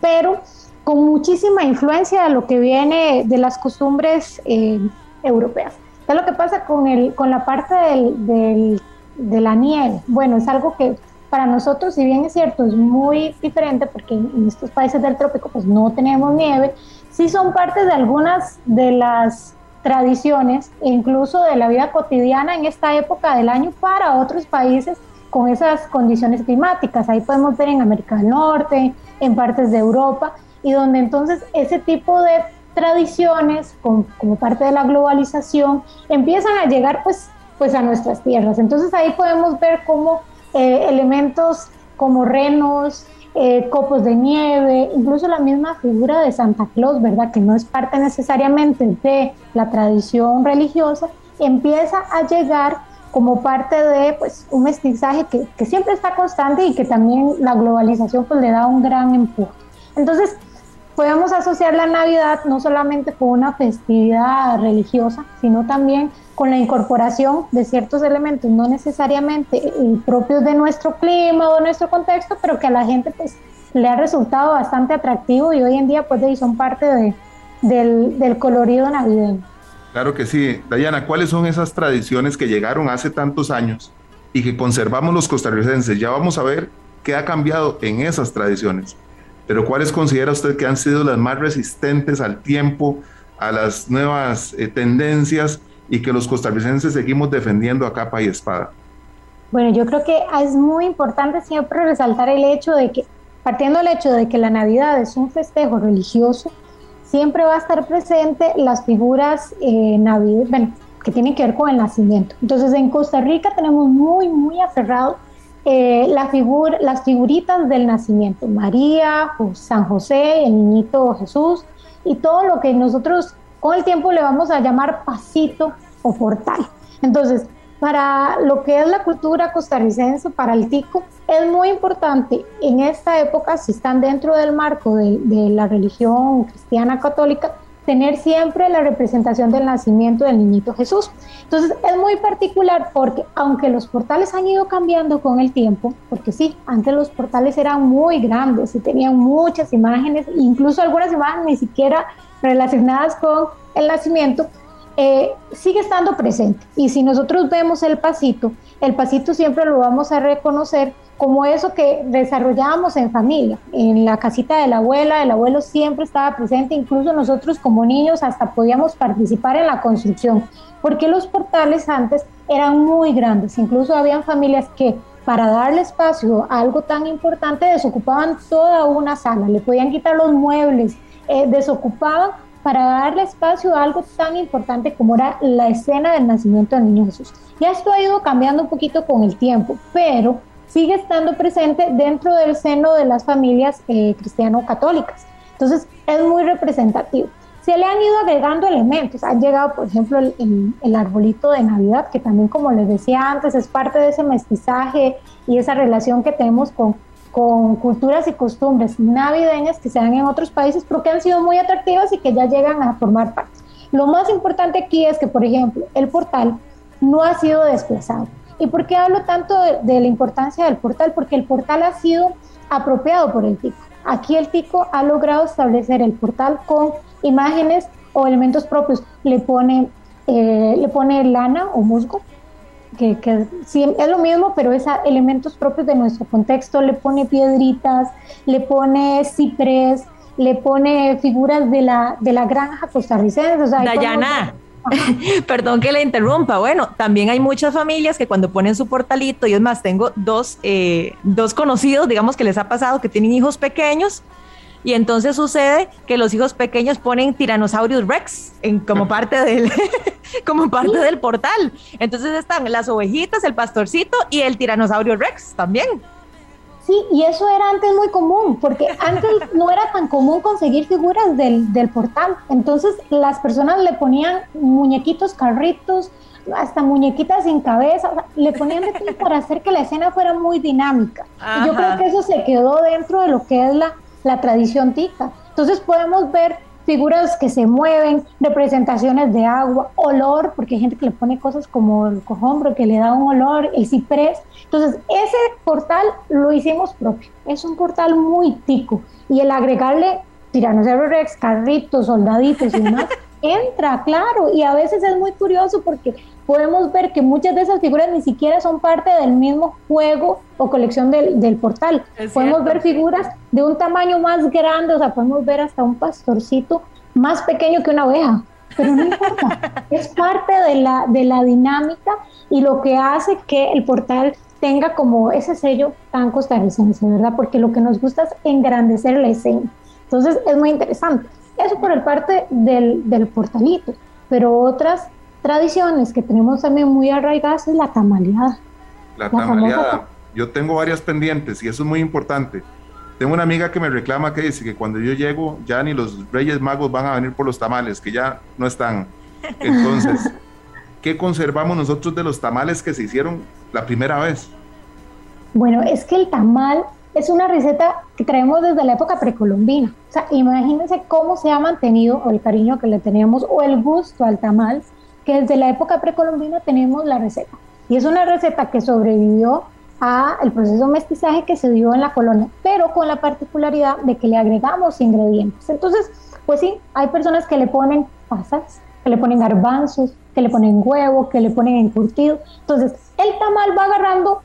[SPEAKER 6] pero con muchísima influencia de lo que viene de las costumbres eh, europeas. ¿Qué es lo que pasa con, el, con la parte del, de la nieve? Bueno, es algo que para nosotros, si bien es cierto, es muy diferente porque en estos países del trópico pues no tenemos nieve, sí son parte de algunas de las tradiciones e incluso de la vida cotidiana en esta época del año para otros países con esas condiciones climáticas. Ahí podemos ver en América del Norte, en partes de Europa, y donde entonces ese tipo de tradiciones, como, como parte de la globalización, empiezan a llegar pues, pues a nuestras tierras. Entonces ahí podemos ver cómo eh, elementos como renos, eh, copos de nieve, incluso la misma figura de Santa Claus, ¿verdad? Que no es parte necesariamente de la tradición religiosa, empieza a llegar como parte de pues, un mestizaje que, que siempre está constante y que también la globalización pues, le da un gran empuje. Entonces, podemos asociar la Navidad no solamente con una festividad religiosa, sino también con la incorporación de ciertos elementos, no necesariamente eh, propios de nuestro clima o de nuestro contexto, pero que a la gente pues le ha resultado bastante atractivo y hoy en día pues son parte de, del, del colorido navideño.
[SPEAKER 4] Claro que sí. Dayana, ¿cuáles son esas tradiciones que llegaron hace tantos años y que conservamos los costarricenses? Ya vamos a ver qué ha cambiado en esas tradiciones. Pero ¿cuáles considera usted que han sido las más resistentes al tiempo, a las nuevas eh, tendencias y que los costarricenses seguimos defendiendo a capa y espada.
[SPEAKER 6] Bueno, yo creo que es muy importante siempre resaltar el hecho de que, partiendo del hecho de que la Navidad es un festejo religioso, siempre va a estar presente las figuras eh, bueno, que tienen que ver con el nacimiento. Entonces, en Costa Rica tenemos muy, muy aferrado eh, la figura, las figuritas del nacimiento, María, San José, el niñito Jesús, y todo lo que nosotros con el tiempo le vamos a llamar pasito o portal. Entonces, para lo que es la cultura costarricense, para el tico, es muy importante en esta época, si están dentro del marco de, la religión cristiana católica, tener siempre la representación del nacimiento del niñito Jesús. Entonces es muy particular porque aunque los portales han ido cambiando con el tiempo, porque sí, antes los portales eran muy grandes y tenían muchas imágenes, incluso algunas imágenes ni siquiera relacionadas con el nacimiento, eh, sigue estando presente. Y si nosotros vemos el pasito, el pasito siempre lo vamos a reconocer como eso que desarrollábamos en familia, en la casita de la abuela, el abuelo siempre estaba presente, incluso nosotros como niños hasta podíamos participar en la construcción, porque los portales antes eran muy grandes, incluso habían familias que para darle espacio a algo tan importante desocupaban toda una sala, le podían quitar los muebles, eh, desocupaban para darle espacio a algo tan importante como era la escena del nacimiento del niño Jesús. Ya esto ha ido cambiando un poquito con el tiempo, pero sigue estando presente dentro del seno de las familias eh, cristiano-católicas. Entonces es muy representativo. Se le han ido agregando elementos. Han llegado, por ejemplo, el, el, arbolito de Navidad, que también, como les decía antes, es parte de ese mestizaje y esa relación que tenemos con, con culturas y costumbres navideñas que se dan en otros países, pero que han sido muy atractivas y que ya llegan a formar parte. Lo más importante aquí es que, por ejemplo, el portal no ha sido desplazado. ¿Y por qué hablo tanto de, la importancia del portal? Porque el portal ha sido apropiado por el TICO. Aquí el TICO ha logrado establecer el portal con imágenes o elementos propios. Le pone, eh, le pone lana o musgo, que, que sí, es lo mismo, pero es elementos propios de nuestro contexto. Le pone piedritas, le pone ciprés, le pone figuras de la, de la granja costarricense. O sea,
[SPEAKER 2] Dayana. Perdón que le interrumpa. Bueno, también hay muchas familias que cuando ponen su portalito, y es más, tengo dos, eh, dos conocidos, digamos que les ha pasado que tienen hijos pequeños. Y entonces sucede que los hijos pequeños ponen Tyrannosaurus Rex en, como parte del como parte del portal. Entonces están las ovejitas, el pastorcito y el Tiranosaurio Rex también.
[SPEAKER 6] Sí, y eso era antes muy común, porque antes no era tan común conseguir figuras del, del portal. Entonces las personas le ponían muñequitos, carritos, hasta muñequitas sin cabeza, le ponían de todo para hacer que la escena fuera muy dinámica. Y yo creo que eso se quedó dentro de lo que es la, la tradición tica. Entonces podemos ver figuras que se mueven, representaciones de agua, olor, porque hay gente que le pone cosas como el cojombro que le da un olor, el ciprés. Entonces, ese portal lo hicimos propio. Es un portal muy tico. Y el agregarle Tiranosaurio Rex, carritos, soldaditos y demás, entra, claro. Y a veces es muy curioso porque podemos ver que muchas de esas figuras ni siquiera son parte del mismo juego o colección del, del portal. podemos ver figuras de un tamaño más grande, o sea, podemos ver hasta un pastorcito más pequeño que una oveja, pero no importa, es parte de la, de la dinámica y lo que hace que el portal tenga como ese sello tan costarricense, ¿verdad? Porque lo que nos gusta es engrandecer la escena. Entonces es muy interesante. Eso por el parte del, del portalito, pero otras tradiciones que tenemos también muy arraigadas es la tamaleada.
[SPEAKER 4] La, tamaleada. Yo tengo varias pendientes y eso es muy importante. Tengo una amiga que me reclama que dice que cuando yo llego ya ni los Reyes Magos van a venir por los tamales, que ya no están. Entonces, ¿qué conservamos nosotros de los tamales que se hicieron la primera vez?
[SPEAKER 6] Bueno, es que el tamal es una receta que traemos desde la época precolombina. O sea, imagínense cómo se ha mantenido el cariño que le tenemos o el gusto al tamal que desde la época precolombina tenemos la receta. Y es una receta que sobrevivió a el proceso de mestizaje que se dio en la colonia, pero con la particularidad de que le agregamos ingredientes. Entonces, pues sí, hay personas que le ponen pasas, que le ponen garbanzos, que le ponen huevo, que le ponen encurtido. Entonces, el tamal va agarrando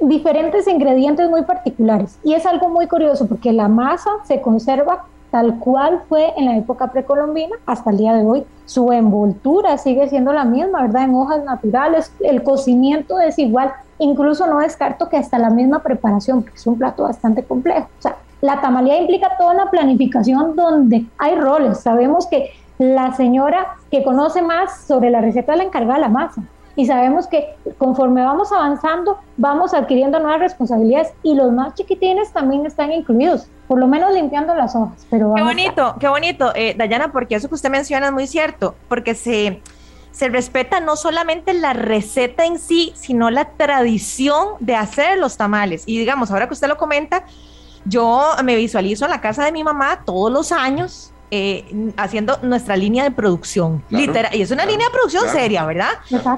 [SPEAKER 6] diferentes ingredientes muy particulares y es algo muy curioso porque la masa se conserva tal cual fue en la época precolombina hasta el día de hoy. Su envoltura sigue siendo la misma, ¿verdad? En hojas naturales, el cocimiento es igual. Incluso no descarto que hasta la misma preparación, porque es un plato bastante complejo. O sea, la tamalía implica toda una planificación donde hay roles. Sabemos que la señora que conoce más sobre la receta la encarga la masa y sabemos que conforme vamos avanzando vamos adquiriendo nuevas responsabilidades y los más chiquitines también están incluidos, por lo menos limpiando las hojas. Pero
[SPEAKER 2] qué bonito, qué bonito, eh, Dayana, porque eso que usted menciona es muy cierto, porque se, se respeta no solamente la receta en sí, sino la tradición de hacer los tamales. Y digamos, ahora que usted lo comenta, yo me visualizo en la casa de mi mamá todos los años eh, haciendo nuestra línea de producción, literal, y es una línea de producción seria, ¿verdad?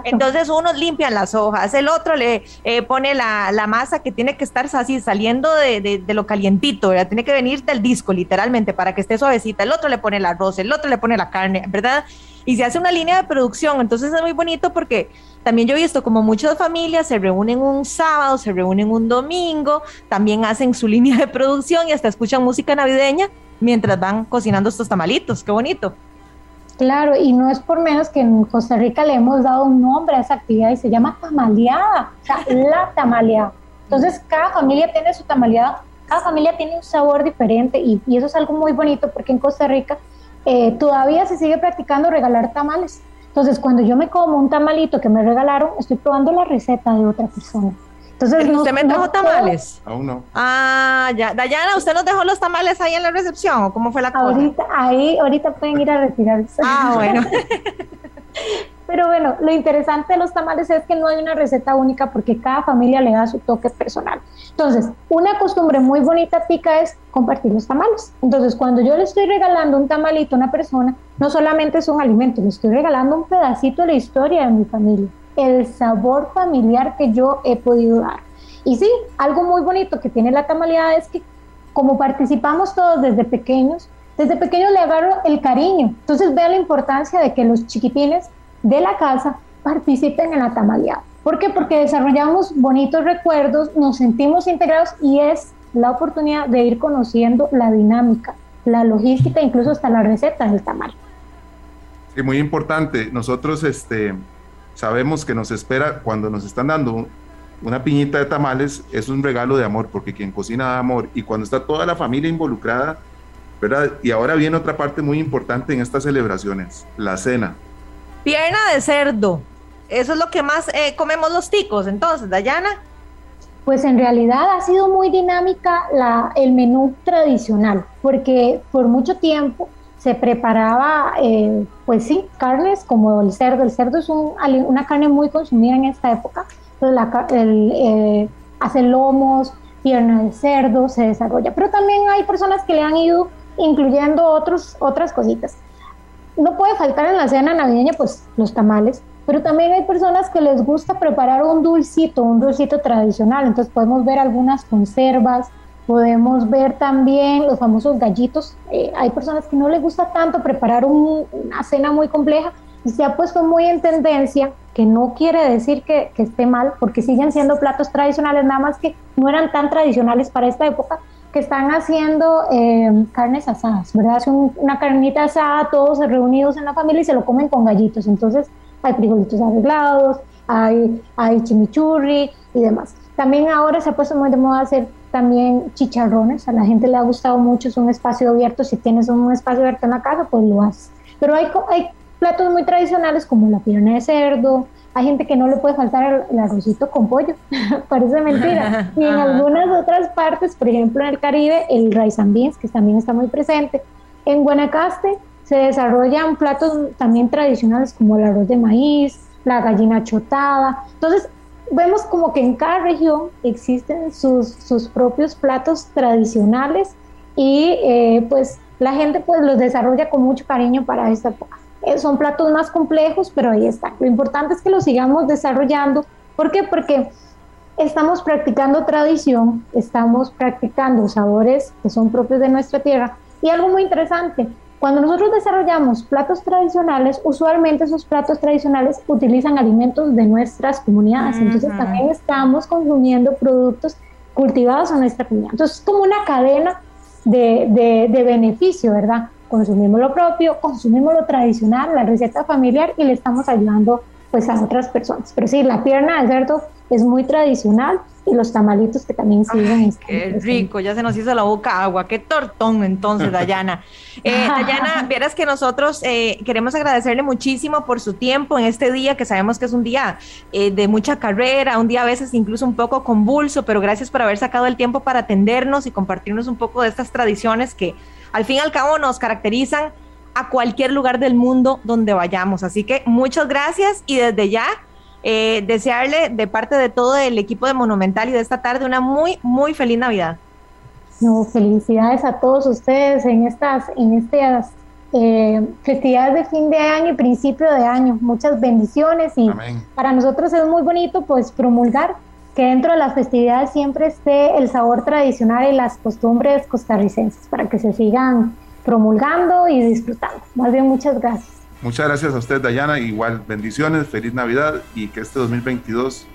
[SPEAKER 2] Entonces uno limpia las hojas, el otro le eh, pone la, masa que tiene que estar así saliendo de, lo calientito, ¿verdad? Tiene que venir del disco, literalmente, para que esté suavecita, el otro le pone el arroz, el otro le pone la carne, ¿verdad? y se hace una línea de producción. Entonces es muy bonito porque también yo he visto como muchas familias se reúnen un sábado, se reúnen un domingo, también hacen su línea de producción y hasta escuchan música navideña mientras van cocinando estos tamalitos. Qué bonito.
[SPEAKER 6] Claro, y no es por menos que en Costa Rica le hemos dado un nombre a esa actividad y se llama tamaleada, o sea, la tamaleada. Entonces, cada familia tiene su tamaleada, cada familia tiene un sabor diferente y, eso es algo muy bonito porque en Costa Rica eh, todavía se sigue practicando regalar tamales. Entonces, cuando yo me como un tamalito que me regalaron, estoy probando la receta de otra persona.
[SPEAKER 2] Entonces, ¿usted me trajo tamales?
[SPEAKER 4] Aún no.
[SPEAKER 2] Ah, ya. Dayana, ¿usted nos dejó los tamales ahí en la recepción o cómo fue la cosa?
[SPEAKER 6] Ahorita, ahí, ahorita pueden ir a retirarse.
[SPEAKER 2] Ah, bueno.
[SPEAKER 6] Pero bueno, lo interesante de los tamales es que no hay una receta única porque cada familia le da su toque personal. Entonces, una costumbre muy bonita, tica, es compartir los tamales. Entonces, cuando yo le estoy regalando un tamalito a una persona, no solamente es un alimento, le estoy regalando un pedacito de la historia de mi familia el sabor familiar que yo he podido dar. Y sí, algo muy bonito que tiene la tamaleada es que como participamos todos desde pequeños, desde pequeños le agarro el cariño. Entonces vea la importancia de que los chiquitines de la casa participen en la tamaleada. ¿Por qué? Porque desarrollamos bonitos recuerdos, nos sentimos integrados y es la oportunidad de ir conociendo la dinámica, la logística, incluso hasta la receta del tamal.
[SPEAKER 4] Sí, muy importante. Nosotros, este, sabemos que nos espera cuando nos están dando una piñita de tamales, es un regalo de amor, porque quien cocina da amor. Y cuando está toda la familia involucrada, ¿verdad? Y ahora viene otra parte muy importante en estas celebraciones, la cena.
[SPEAKER 2] Pierna de cerdo. Eso es lo que más eh, comemos los ticos. Entonces, Dayana.
[SPEAKER 6] Pues en realidad ha sido muy dinámica la, el menú tradicional, porque por mucho tiempo se preparaba, eh, pues sí, carnes como el cerdo. El cerdo es una carne muy consumida en esta época. Entonces, eh, hace lomos, pierna de cerdo, se desarrolla. Pero también hay personas que le han ido incluyendo otros, otras cositas. No puede faltar en la cena navideña, pues los tamales, pero también hay personas que les gusta preparar un dulcito, un dulcito tradicional. Entonces podemos ver algunas conservas, Podemos ver también los famosos gallitos. Eh, hay personas que no les gusta tanto preparar una cena muy compleja y se ha puesto muy en tendencia, que no quiere decir que, esté mal, porque siguen siendo platos tradicionales, nada más que no eran tan tradicionales para esta época, que están haciendo eh, carnes asadas, ¿verdad? Es una carnita asada, todos reunidos en la familia y se lo comen con gallitos. Entonces hay frijolitos arreglados, hay, hay chimichurri y demás. También ahora se ha puesto muy de moda hacer también chicharrones, a la gente le ha gustado mucho, es un espacio abierto, si tienes un espacio abierto en la casa, pues lo haces. Pero hay, hay platos muy tradicionales como la pierna de cerdo, hay gente que no le puede faltar el, arrocito con pollo, parece mentira. Y en algunas otras partes, por ejemplo en el Caribe, el rice and beans, que también está muy presente. En Guanacaste se desarrollan platos también tradicionales como el arroz de maíz, la gallina chotada. Entonces, vemos como que en cada región existen sus, sus propios platos tradicionales y eh, pues la gente pues los desarrolla con mucho cariño para esta época. Eh, son platos más complejos, pero ahí está. Lo importante es que los sigamos desarrollando. ¿Por qué? Porque estamos practicando tradición, estamos practicando sabores que son propios de nuestra tierra. Y algo muy interesante, cuando nosotros desarrollamos platos tradicionales, usualmente esos platos tradicionales utilizan alimentos de nuestras comunidades. Entonces también estamos consumiendo productos cultivados en nuestra comunidad. Entonces es como una cadena de, de, beneficio, ¿verdad? Consumimos lo propio, consumimos lo tradicional, la receta familiar y le estamos ayudando pues a otras personas. Pero sí, la pierna de cerdo es muy tradicional y los tamalitos que también siguen.
[SPEAKER 2] qué rico, ya se nos hizo la boca agua, qué tortón entonces, Dayana. Eh, Dayana, vieras que nosotros eh, queremos agradecerle muchísimo por su tiempo en este día, que sabemos que es un día eh, de mucha carrera, un día a veces incluso un poco convulso, pero gracias por haber sacado el tiempo para atendernos y compartirnos un poco de estas tradiciones que al fin y al cabo nos caracterizan a cualquier lugar del mundo donde vayamos. Así que muchas gracias y desde ya eh, desearle de parte de todo el equipo de Monumental y de esta tarde una muy, muy feliz Navidad.
[SPEAKER 6] No, felicidades a todos ustedes en estas, en estas eh, festividades de fin de año y principio de año. Muchas bendiciones y para nosotros es muy bonito pues promulgar que dentro de las festividades siempre esté el sabor tradicional y las costumbres costarricenses para que se sigan promulgando y disfrutando. Más bien, muchas gracias.
[SPEAKER 4] Muchas gracias a usted, Dayana. Igual, bendiciones, feliz Navidad y que este 2022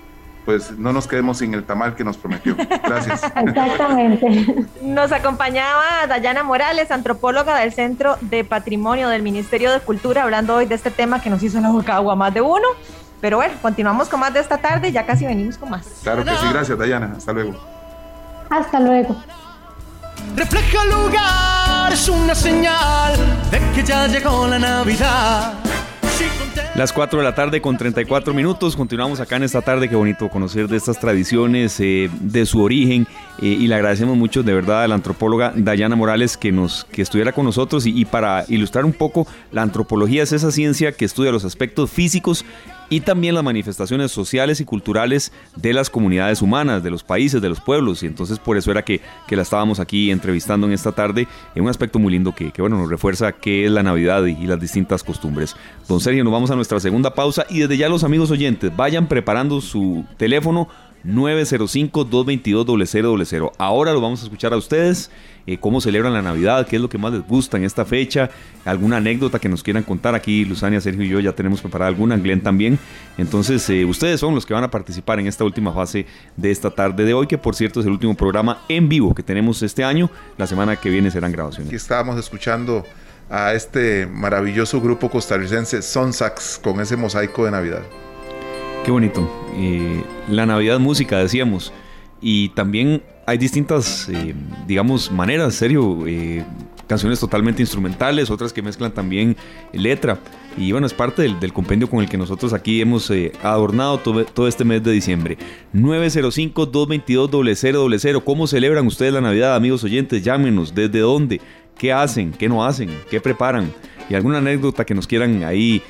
[SPEAKER 4] pues no nos quedemos sin el tamal que nos prometió. Gracias.
[SPEAKER 6] Exactamente.
[SPEAKER 2] Nos acompañaba Dayana Morales, antropóloga del Centro de Patrimonio del Ministerio de Cultura, hablando hoy de este tema que nos hizo la boca agua más de uno. Pero bueno, continuamos con más de esta tarde, ya casi venimos con más.
[SPEAKER 4] Claro que sí, gracias Dayana. Hasta luego.
[SPEAKER 6] Hasta luego.
[SPEAKER 7] Refleja el lugar, es una señal de que ya llegó la Navidad.
[SPEAKER 3] Las 4 de la tarde con 34 minutos. Continuamos acá en esta tarde. Qué bonito conocer de estas tradiciones, eh, de su origen. Eh, y le agradecemos mucho de verdad a la antropóloga Dayana Morales que, nos, que estuviera con nosotros. Y, y para ilustrar un poco, la antropología es esa ciencia que estudia los aspectos físicos y también las manifestaciones sociales y culturales de las comunidades humanas, de los países, de los pueblos. Y entonces por eso era que, que la estábamos aquí entrevistando en esta tarde, en un aspecto muy lindo que, que bueno, nos refuerza qué es la Navidad y, y, las distintas costumbres. Don Sergio, nos vamos a nuestra segunda pausa y desde ya los amigos oyentes vayan preparando su teléfono 905-222-0000. Ahora lo vamos a escuchar a ustedes, eh, cómo celebran la Navidad, qué es lo que más les gusta en esta fecha, alguna anécdota que nos quieran contar. Aquí Luzania, Sergio y yo ya tenemos preparada alguna, Glenn también. Entonces, eh, ustedes son los que van a participar en esta última fase de esta tarde de hoy, que por cierto es el último programa en vivo que tenemos este año. La semana que viene serán grabaciones.
[SPEAKER 4] Aquí estábamos escuchando a este maravilloso grupo costarricense Sonsax con ese mosaico de Navidad.
[SPEAKER 3] Qué bonito. Eh, la Navidad música, decíamos. Y también hay distintas, eh, digamos, maneras, serio. Eh, canciones totalmente instrumentales, otras que mezclan también letra. Y bueno, es parte del, compendio con el que nosotros aquí hemos adornado todo, todo, este mes de diciembre. 905-222-0000. ¿Cómo celebran ustedes la Navidad, amigos oyentes? Llámenos. ¿Desde dónde? ¿Qué hacen? ¿Qué no hacen? ¿Qué preparan? Y alguna anécdota que nos quieran ahí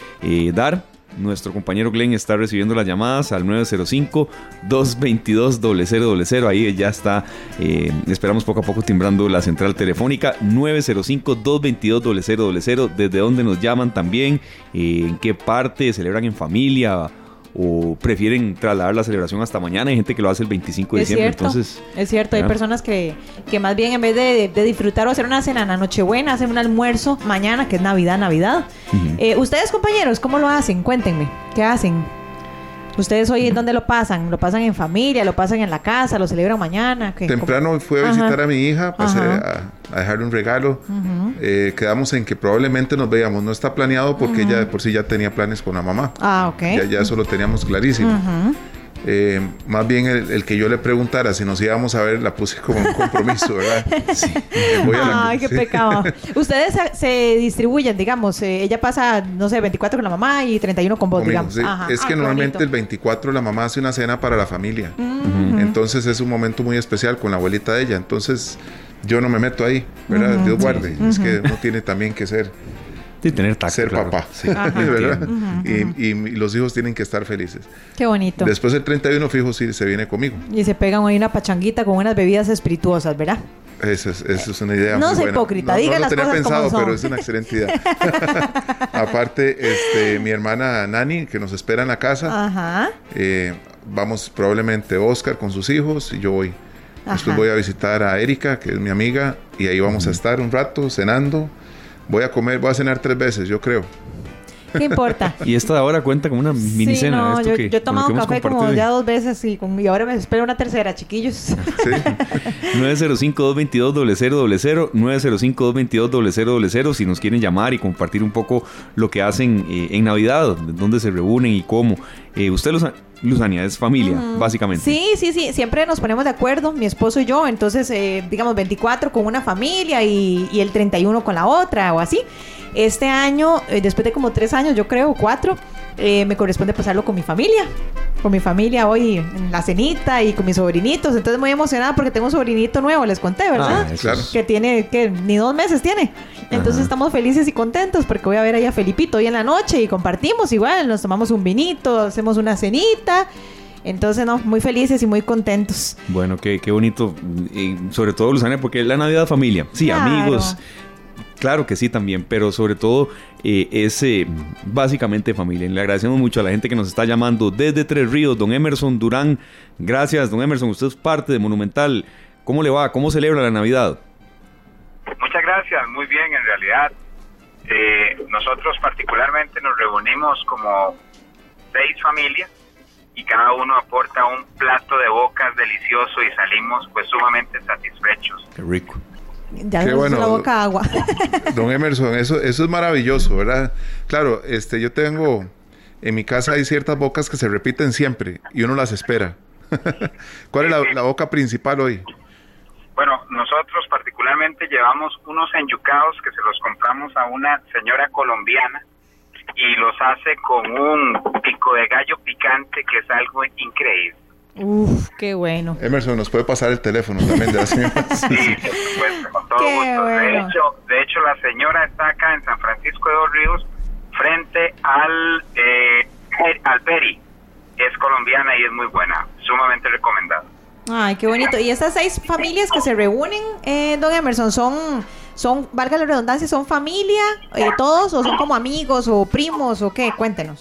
[SPEAKER 3] dar nuestro compañero Glenn está recibiendo las llamadas al 905-222-0000. Ahí ya está, eh, esperamos poco a poco timbrando la central telefónica 905-222-0000. Desde dónde nos llaman también, eh, en qué parte celebran en familia o prefieren trasladar la celebración hasta mañana. Hay gente que lo hace el 25 de
[SPEAKER 2] es
[SPEAKER 3] diciembre.
[SPEAKER 2] Cierto,
[SPEAKER 3] entonces,
[SPEAKER 2] es cierto, hay personas que, que más bien en vez de, de, disfrutar o hacer una cena en la Nochebuena, hacen un almuerzo mañana, que es Navidad, Navidad. Uh -huh. eh, Ustedes, compañeros, ¿cómo lo hacen? Cuéntenme, ¿qué hacen? ¿Ustedes hoy en dónde lo pasan? ¿Lo pasan en familia? ¿Lo pasan en la casa? ¿Lo celebran mañana? ¿Qué?
[SPEAKER 4] Temprano fui a visitar Ajá. a mi hija, pasé a, a, dejarle un regalo. Eh, quedamos en que probablemente nos veíamos. No está planeado porque ella de por sí ya tenía planes con la mamá.
[SPEAKER 2] Ah, ok.
[SPEAKER 4] Ya, ya eso lo teníamos clarísimo. Eh, más bien el, el, que yo le preguntara si nos íbamos a ver la puse como un compromiso, ¿verdad?
[SPEAKER 2] Sí. La, Ay, qué sí. pecado. Ustedes se, se, distribuyen, digamos, eh, ella pasa, no sé, 24 con la mamá y 31 con vos,
[SPEAKER 4] Conmigo,
[SPEAKER 2] digamos.
[SPEAKER 4] Sí.
[SPEAKER 2] Ajá.
[SPEAKER 4] Es que
[SPEAKER 2] ah,
[SPEAKER 4] normalmente el 24 la mamá hace una cena para la familia. Uh -huh. Entonces es un momento muy especial con la abuelita de ella. Entonces yo no me meto ahí, ¿verdad? Uh -huh. Dios guarde. Es que uno tiene también que ser
[SPEAKER 3] Sí, tener tacto,
[SPEAKER 4] ser
[SPEAKER 3] claro.
[SPEAKER 4] papá, sí. ¿verdad? Uh -huh. y, y, los hijos tienen que estar felices.
[SPEAKER 2] Qué bonito.
[SPEAKER 4] Después el 31 fijo sí se viene conmigo.
[SPEAKER 2] Y se pegan ahí una pachanguita con unas bebidas espirituosas, ¿verdad?
[SPEAKER 4] Esa es, esa es una idea
[SPEAKER 2] no
[SPEAKER 4] muy
[SPEAKER 2] soy
[SPEAKER 4] buena.
[SPEAKER 2] hipócrita,
[SPEAKER 4] no,
[SPEAKER 2] diga
[SPEAKER 4] no
[SPEAKER 2] las
[SPEAKER 4] lo tenía
[SPEAKER 2] cosas
[SPEAKER 4] pensado,
[SPEAKER 2] como son.
[SPEAKER 4] pero es una excelente idea. Aparte, este, mi hermana Nani, que nos espera en la casa,
[SPEAKER 2] Ajá.
[SPEAKER 4] Eh, vamos probablemente Oscar con sus hijos y yo voy. Ajá. Después voy a visitar a Erika, que es mi amiga, y ahí vamos a estar un rato cenando Voy a comer, voy a cenar tres veces, yo creo.
[SPEAKER 2] ¿Qué importa?
[SPEAKER 3] y esta hora cuenta como una mini
[SPEAKER 2] sí,
[SPEAKER 3] cena.
[SPEAKER 2] No,
[SPEAKER 3] esto
[SPEAKER 2] yo,
[SPEAKER 3] que,
[SPEAKER 2] yo he tomado un café como ya dos veces y, con, y, ahora me espero una tercera, chiquillos.
[SPEAKER 4] Sí.
[SPEAKER 3] 905-222-0000, 905-222-0000, si nos quieren llamar y compartir un poco lo que hacen eh, en Navidad, dónde se reúnen y cómo. Eh, usted los Luzania, es familia, uh -huh. básicamente.
[SPEAKER 2] Sí, sí, sí, siempre nos ponemos de acuerdo, mi esposo y yo, entonces, eh, digamos, 24 con una familia y, y, el 31 con la otra o así. Este año, eh, después de como tres años, yo creo, cuatro, eh, me corresponde pasarlo con mi familia. Con mi familia hoy en la cenita y con mis sobrinitos. Entonces muy emocionada porque tengo un sobrinito nuevo, les conté, ¿verdad?
[SPEAKER 4] Ah, claro.
[SPEAKER 2] Que tiene, que ni dos meses tiene. Entonces Ajá. estamos felices y contentos porque voy a ver ahí a Felipito hoy en la noche y compartimos igual, nos tomamos un vinito, hacemos una cenita. Entonces, no, muy felices y muy contentos.
[SPEAKER 3] Bueno, qué, qué bonito. Y sobre todo, Luzania, porque es la Navidad familia. Sí, claro. amigos. Claro que sí también, pero sobre todo eh, es eh, básicamente familia. Le agradecemos mucho a la gente que nos está llamando desde Tres Ríos, don Emerson Durán. Gracias, don Emerson. Usted es parte de Monumental. ¿Cómo le va? ¿Cómo celebra la Navidad?
[SPEAKER 8] Muchas gracias. Muy bien, en realidad. Eh, nosotros particularmente nos reunimos como seis familias y cada uno aporta un plato de bocas delicioso y salimos pues sumamente satisfechos.
[SPEAKER 3] Qué rico.
[SPEAKER 2] Ya
[SPEAKER 4] Qué bueno.
[SPEAKER 2] la boca agua.
[SPEAKER 4] Don Emerson, eso, eso es maravilloso, ¿verdad? Claro, este, yo tengo, en mi casa hay ciertas bocas que se repiten siempre y uno las espera. ¿Cuál es la, la boca principal hoy?
[SPEAKER 8] Bueno, nosotros particularmente llevamos unos enyucados que se los compramos a una señora colombiana y los hace con un pico de gallo picante que es algo increíble.
[SPEAKER 2] Uf, qué bueno.
[SPEAKER 4] Emerson, ¿nos puede pasar el teléfono también de la señora?
[SPEAKER 8] Sí, con todo
[SPEAKER 2] Qué
[SPEAKER 8] gusto. De
[SPEAKER 2] bueno.
[SPEAKER 8] hecho, de hecho, la señora está acá en San Francisco de los Ríos, frente al, eh, al Peri. Es colombiana y es muy buena, sumamente recomendada.
[SPEAKER 2] Ay, qué bonito. ¿Y estas seis familias que se reúnen, eh, don Emerson, son, son, valga la redundancia, son familia, eh, todos, o son como amigos o primos o qué? Cuéntenos.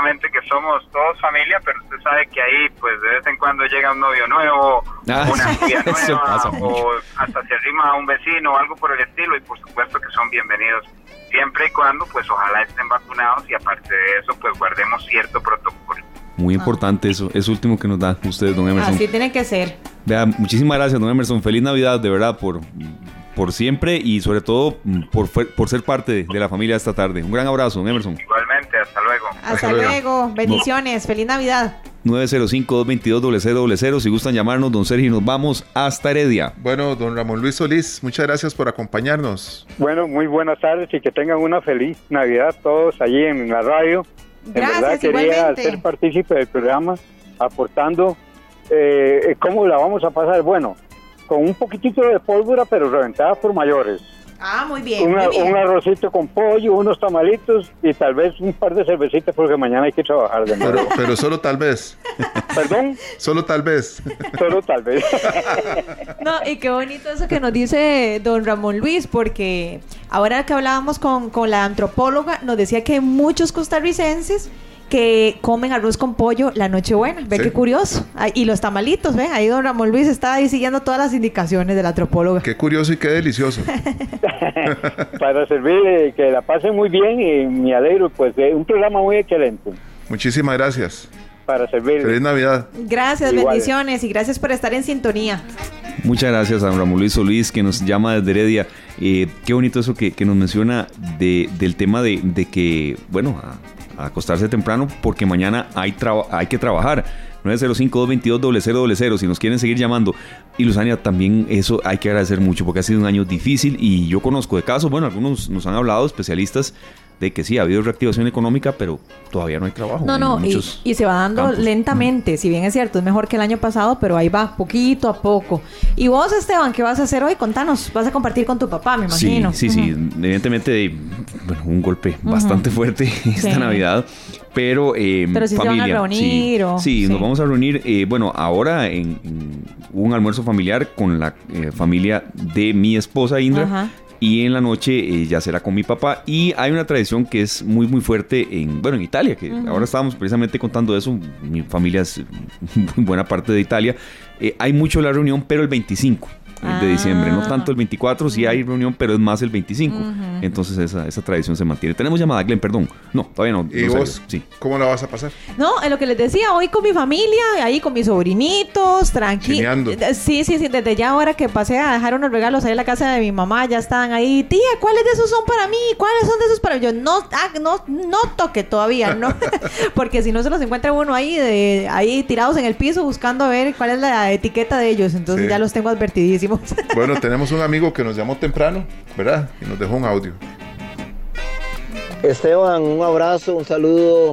[SPEAKER 8] Prácticamente que somos todos familia, pero usted sabe que ahí, pues de vez en cuando llega un novio nuevo,
[SPEAKER 3] Ah,
[SPEAKER 8] una
[SPEAKER 3] eso
[SPEAKER 8] nueva, o hasta se arrima a un vecino o algo por el estilo, y por supuesto que son bienvenidos siempre y cuando, pues ojalá estén vacunados y aparte de eso, pues guardemos cierto protocolo.
[SPEAKER 3] Muy importante eso, eso último que nos da ustedes, don Emerson.
[SPEAKER 2] Así tiene que ser.
[SPEAKER 3] Vea, muchísimas gracias, don Emerson. Feliz Navidad, de verdad, por, por siempre y sobre todo mm, por, por ser parte de, la familia esta tarde. Un gran abrazo, don Emerson.
[SPEAKER 8] Igualmente, hasta luego.
[SPEAKER 2] Hasta,
[SPEAKER 4] luego.
[SPEAKER 2] luego. Bendiciones. Feliz Navidad.
[SPEAKER 3] 905-222-0000. Si gustan llamarnos, don Sergio, nos vamos hasta Heredia.
[SPEAKER 4] Bueno, don Ramón Luis Solís, muchas gracias por acompañarnos.
[SPEAKER 9] Bueno, muy buenas tardes y que tengan una feliz Navidad todos allí en la radio. En verdad
[SPEAKER 2] Gracias,
[SPEAKER 9] quería
[SPEAKER 2] igualmente.
[SPEAKER 9] ser partícipe del programa aportando eh, cómo la vamos a pasar. Bueno, con un poquitito de pólvora, pero reventada por mayores.
[SPEAKER 2] Ah, muy bien.
[SPEAKER 9] Una-
[SPEAKER 2] muy bien.
[SPEAKER 9] un arrocito con pollo, unos tamalitos y tal vez un par de cervecitas porque mañana hay que trabajar de nuevo.
[SPEAKER 4] Pero, pero solo tal vez,
[SPEAKER 9] Perdón,
[SPEAKER 4] solo tal vez.
[SPEAKER 9] solo tal vez.
[SPEAKER 2] No, y qué bonito eso que nos dice don Ramón Luis, porque ahora que hablábamos con, con la antropóloga, nos decía que muchos costarricenses que comen arroz con pollo la Nochebuena. Ve
[SPEAKER 4] Sí.
[SPEAKER 2] qué curioso. Ay, y los tamalitos, ¿ven? Ahí don Ramón Luis está ahí siguiendo todas las indicaciones de la antropóloga.
[SPEAKER 4] Qué curioso y qué delicioso.
[SPEAKER 9] Para servirle, que la pasen muy bien y me alegro, pues de un programa muy excelente.
[SPEAKER 4] Muchísimas gracias.
[SPEAKER 9] Para servirle.
[SPEAKER 4] Feliz Navidad.
[SPEAKER 2] Gracias,
[SPEAKER 9] Igual.
[SPEAKER 2] bendiciones y gracias por estar en sintonía.
[SPEAKER 3] Muchas gracias a don Ramón Luis Solís que nos llama desde Heredia. Eh, qué bonito eso que, que nos menciona de- del tema de, de que, bueno, a acostarse temprano porque mañana hay, hay que trabajar. 905-222-0000 si nos quieren seguir llamando. Y Luzania, también eso hay que agradecer mucho porque ha sido un año difícil y yo conozco de casos, bueno, algunos nos han hablado, especialistas, de que sí, ha habido reactivación económica, pero todavía no hay trabajo.
[SPEAKER 2] No, no, y, y se va dando
[SPEAKER 3] campos.
[SPEAKER 2] lentamente. Si bien es cierto, es mejor que el año pasado, pero ahí va, poquito a poco. Y vos, Esteban, ¿qué vas a hacer hoy? Contanos. Vas a compartir con tu papá, me imagino.
[SPEAKER 3] Sí, sí, sí. Evidentemente, bueno, un golpe bastante fuerte esta
[SPEAKER 2] Sí.
[SPEAKER 3] Navidad. Pero, eh,
[SPEAKER 2] Pero sí se van a
[SPEAKER 3] familia.
[SPEAKER 2] reunir
[SPEAKER 3] sí,
[SPEAKER 2] o-
[SPEAKER 3] sí,
[SPEAKER 2] sí.
[SPEAKER 3] nos vamos a reunir. eh, bueno, ahora en, en un almuerzo familiar con la eh, familia de mi esposa Indra. Y en la noche eh, ya será con mi papá. Y hay una tradición que es muy, muy fuerte en, bueno, en Italia, que ahora estábamos precisamente contando eso. Mi familia es muy buena parte de Italia. Eh, hay mucho la reunión, pero el 25 de diciembre. No
[SPEAKER 2] Ah.
[SPEAKER 3] tanto el 24, sí hay reunión, pero es más el 25.
[SPEAKER 2] Ujú.
[SPEAKER 3] Entonces esa, esa tradición se mantiene. Tenemos llamada, Glenn, perdón. No, todavía no.
[SPEAKER 4] ¿Y
[SPEAKER 3] no
[SPEAKER 4] vos
[SPEAKER 3] salió. Sí.
[SPEAKER 4] cómo la vas a pasar?
[SPEAKER 2] No, en lo que les decía, hoy con mi familia, ahí con mis sobrinitos, tranquilo.
[SPEAKER 4] Chineando.
[SPEAKER 2] Sí, sí, sí, desde ya ahora que pasé a dejar unos regalos ahí en la casa de mi mamá, ya están ahí. Tía, ¿cuáles de esos son para mí? ¿Cuáles son de esos para mí? Yo no, ah, no, no toque todavía, ¿no? Porque si no se los encuentra uno ahí, de, ahí tirados en el piso buscando a ver cuál es la etiqueta de ellos. Entonces
[SPEAKER 4] Sí.
[SPEAKER 2] ya los tengo advertidísimos.
[SPEAKER 4] Bueno, tenemos un amigo que nos llamó temprano, ¿verdad? Y nos dejó un audio.
[SPEAKER 10] Esteban, un abrazo, un saludo,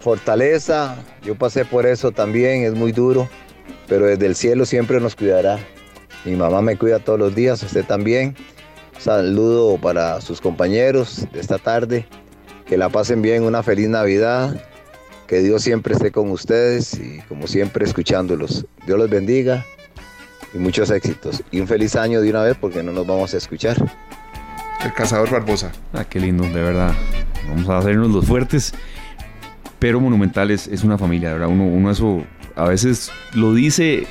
[SPEAKER 10] fortaleza. Yo pasé por eso también, es muy duro, pero desde el cielo siempre nos cuidará. Mi mamá me cuida todos los días, usted también. Saludo para sus compañeros de esta tarde. Que la pasen bien, una feliz Navidad. Que Dios siempre esté con ustedes y como siempre escuchándolos. Dios los bendiga y muchos éxitos. Y un feliz año de una vez porque no nos vamos a escuchar.
[SPEAKER 4] El cazador Barbosa.
[SPEAKER 3] Ah, qué lindo, de verdad. Vamos a hacernos los fuertes. Pero Monumental es, es una familia, de ¿verdad? Uno, uno eso a veces lo dice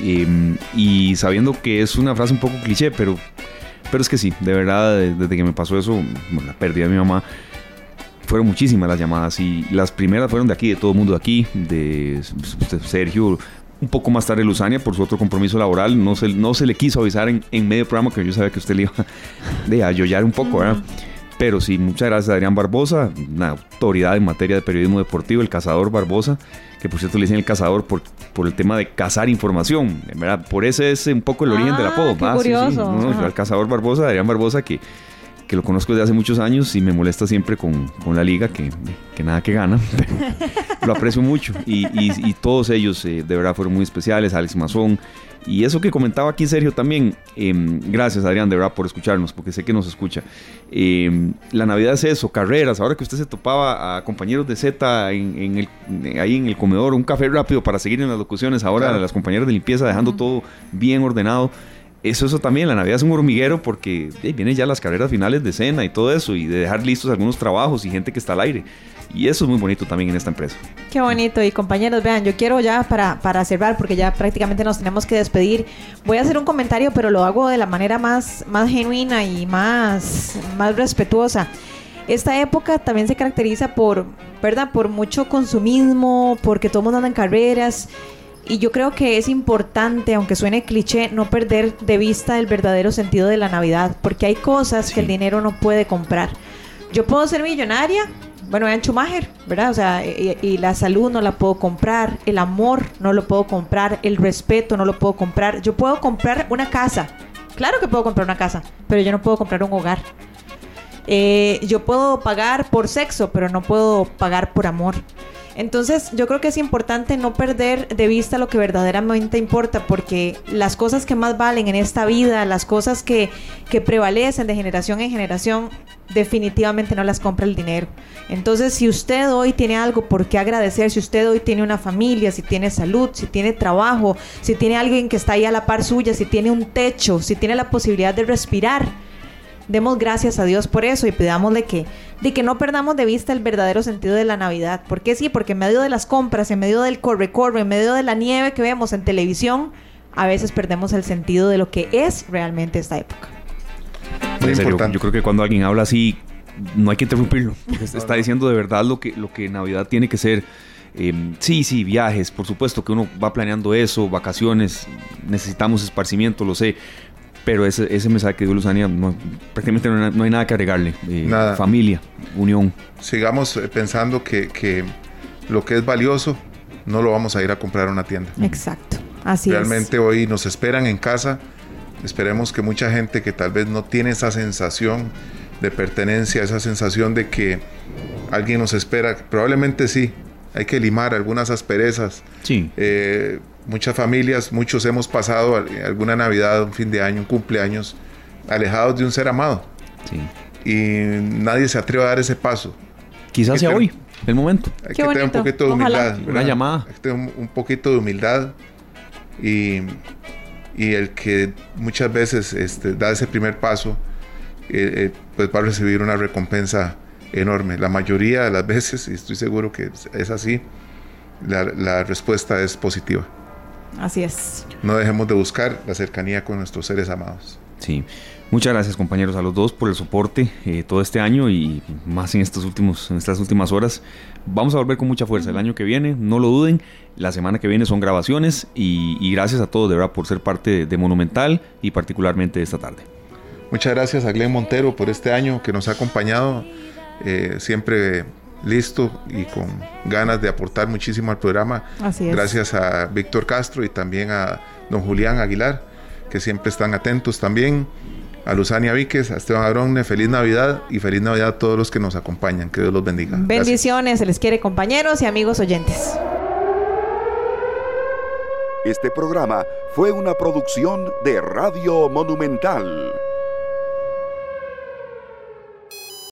[SPEAKER 3] eh, y sabiendo que es una frase un poco cliché, pero Pero es que sí, de verdad, desde que me pasó eso, la pérdida de mi mamá, fueron muchísimas las llamadas y las primeras fueron de aquí, de todo el mundo de aquí, de Sergio, un poco más tarde Luzania por su otro compromiso laboral. No se, no se le quiso avisar en, en medio programa que yo sabía que usted le iba de a yoyar un poco, ¿verdad? Pero sí, muchas gracias a Adrián Barbosa, una autoridad en materia de periodismo deportivo, el cazador Barbosa, que por cierto le dicen el cazador por, por el tema de cazar información, ¿verdad? Por ese es un poco el origen del apodo.
[SPEAKER 2] Qué ah, curioso.
[SPEAKER 3] Sí, sí. el cazador Barbosa, Adrián Barbosa, que que lo conozco desde hace muchos años y me molesta siempre con, con la liga, que, que, nada que gana, lo aprecio mucho. Y, y, todos ellos eh, de verdad fueron muy especiales, Alex Mazón. Y eso que comentaba aquí Sergio también, em, gracias Adrián de verdad por escucharnos, porque sé que nos escucha. Em, la Navidad es eso, carreras, ahora que usted se topaba a compañeros de Z en, en el, ahí en el comedor, un café rápido para seguir en las locuciones, ahora las compañeras de limpieza dejando todo bien ordenado eso, eso también, la Navidad es un hormiguero porque vienen ya las carreras finales de cena y todo eso, y de dejar listos algunos trabajos y gente que está al aire. Y eso es muy bonito también en esta empresa.
[SPEAKER 2] Qué bonito. Y compañeros, vean, yo quiero ya para, para cerrar, porque ya prácticamente nos tenemos que despedir, voy a hacer un comentario, pero lo hago de la manera más, más genuina y más, más respetuosa. Esta época también se caracteriza por, ¿verdad? Por mucho consumismo, porque todo el mundo anda en carreras y yo creo que es importante, aunque suene cliché, no perder de vista el verdadero sentido de la Navidad, porque hay cosas que el dinero no puede comprar. Yo puedo ser millonaria, bueno, vean Schumacher, ¿verdad? O sea, y, la salud no la puedo comprar, el amor no lo puedo comprar, el respeto no lo puedo comprar. Yo puedo comprar una casa, claro que puedo comprar una casa, pero yo no puedo comprar un hogar. Eh, yo puedo pagar por sexo, pero no puedo pagar por amor. Entonces yo creo que es importante no perder de vista lo que verdaderamente importa, porque las cosas que más valen en esta vida, las cosas que, prevalecen de generación en generación, definitivamente no las compra el dinero. Entonces, si usted hoy tiene algo por qué agradecer, si usted hoy tiene una familia, si tiene salud, si tiene trabajo, si tiene alguien que está ahí a la par suya, si tiene un techo, si tiene la posibilidad de respirar, demos gracias a Dios por eso y pidámosle que, de que no perdamos de vista el verdadero sentido de la Navidad. porque sí? Porque en medio de las compras, en medio del corre-corre, en medio de la nieve que vemos en televisión, a veces perdemos el sentido de lo que es realmente esta época.
[SPEAKER 3] yo creo que cuando alguien habla así, no hay que interrumpirlo. está diciendo de verdad lo que, lo que Navidad tiene que ser. Em, sí, sí, viajes, por supuesto que uno va planeando eso, vacaciones, necesitamos esparcimiento, lo sé, pero ese, ese mensaje que dio Luzania, no, prácticamente no, hay nada que agregarle. Eh, nada. Familia, unión.
[SPEAKER 4] Sigamos eh, pensando que, que, lo que es valioso no lo vamos a ir a comprar a una tienda.
[SPEAKER 2] Exacto, así
[SPEAKER 4] Realmente hoy nos esperan en casa. Esperemos que mucha gente que tal vez no tiene esa sensación de pertenencia, esa sensación de que alguien nos espera, probablemente sí, hay que limar algunas asperezas.
[SPEAKER 3] Sí.
[SPEAKER 4] Eh, muchas familias, muchos hemos pasado alguna Navidad, un fin de año, un cumpleaños, alejados de un ser amado.
[SPEAKER 3] Sí.
[SPEAKER 4] Y nadie se atreve a dar ese paso.
[SPEAKER 3] Quizás sea hoy, el momento.
[SPEAKER 4] Hay que tener un poquito de humildad.
[SPEAKER 3] Una llamada.
[SPEAKER 4] Hay que tener un, poquito de humildad y, y, el que muchas veces este, da ese primer paso, eh, eh, pues va a recibir una recompensa enorme. La mayoría de las veces, y estoy seguro que es así, la, respuesta es positiva.
[SPEAKER 2] Así es.
[SPEAKER 4] No dejemos de buscar la cercanía con nuestros seres amados.
[SPEAKER 3] Sí. Muchas gracias compañeros a los dos por el soporte eh, todo este año y más en, estos últimos, en estas últimas horas. Vamos a volver con mucha fuerza el año que viene, no lo duden. La semana que viene son grabaciones y, gracias a todos de verdad por ser parte de Monumental y particularmente de esta tarde.
[SPEAKER 4] Muchas gracias a Glenn Montero por este año que nos ha acompañado eh, siempre listo y con ganas de aportar muchísimo al programa. Gracias a Víctor Castro y también a don Julián Aguilar, que siempre están atentos también. A Luzania Víquez, a Esteban Aronne, feliz Navidad y feliz Navidad a todos los que nos acompañan. Que Dios los bendiga.
[SPEAKER 2] Bendiciones, se les quiere compañeros y amigos oyentes.
[SPEAKER 1] Este programa fue una producción de Radio Monumental.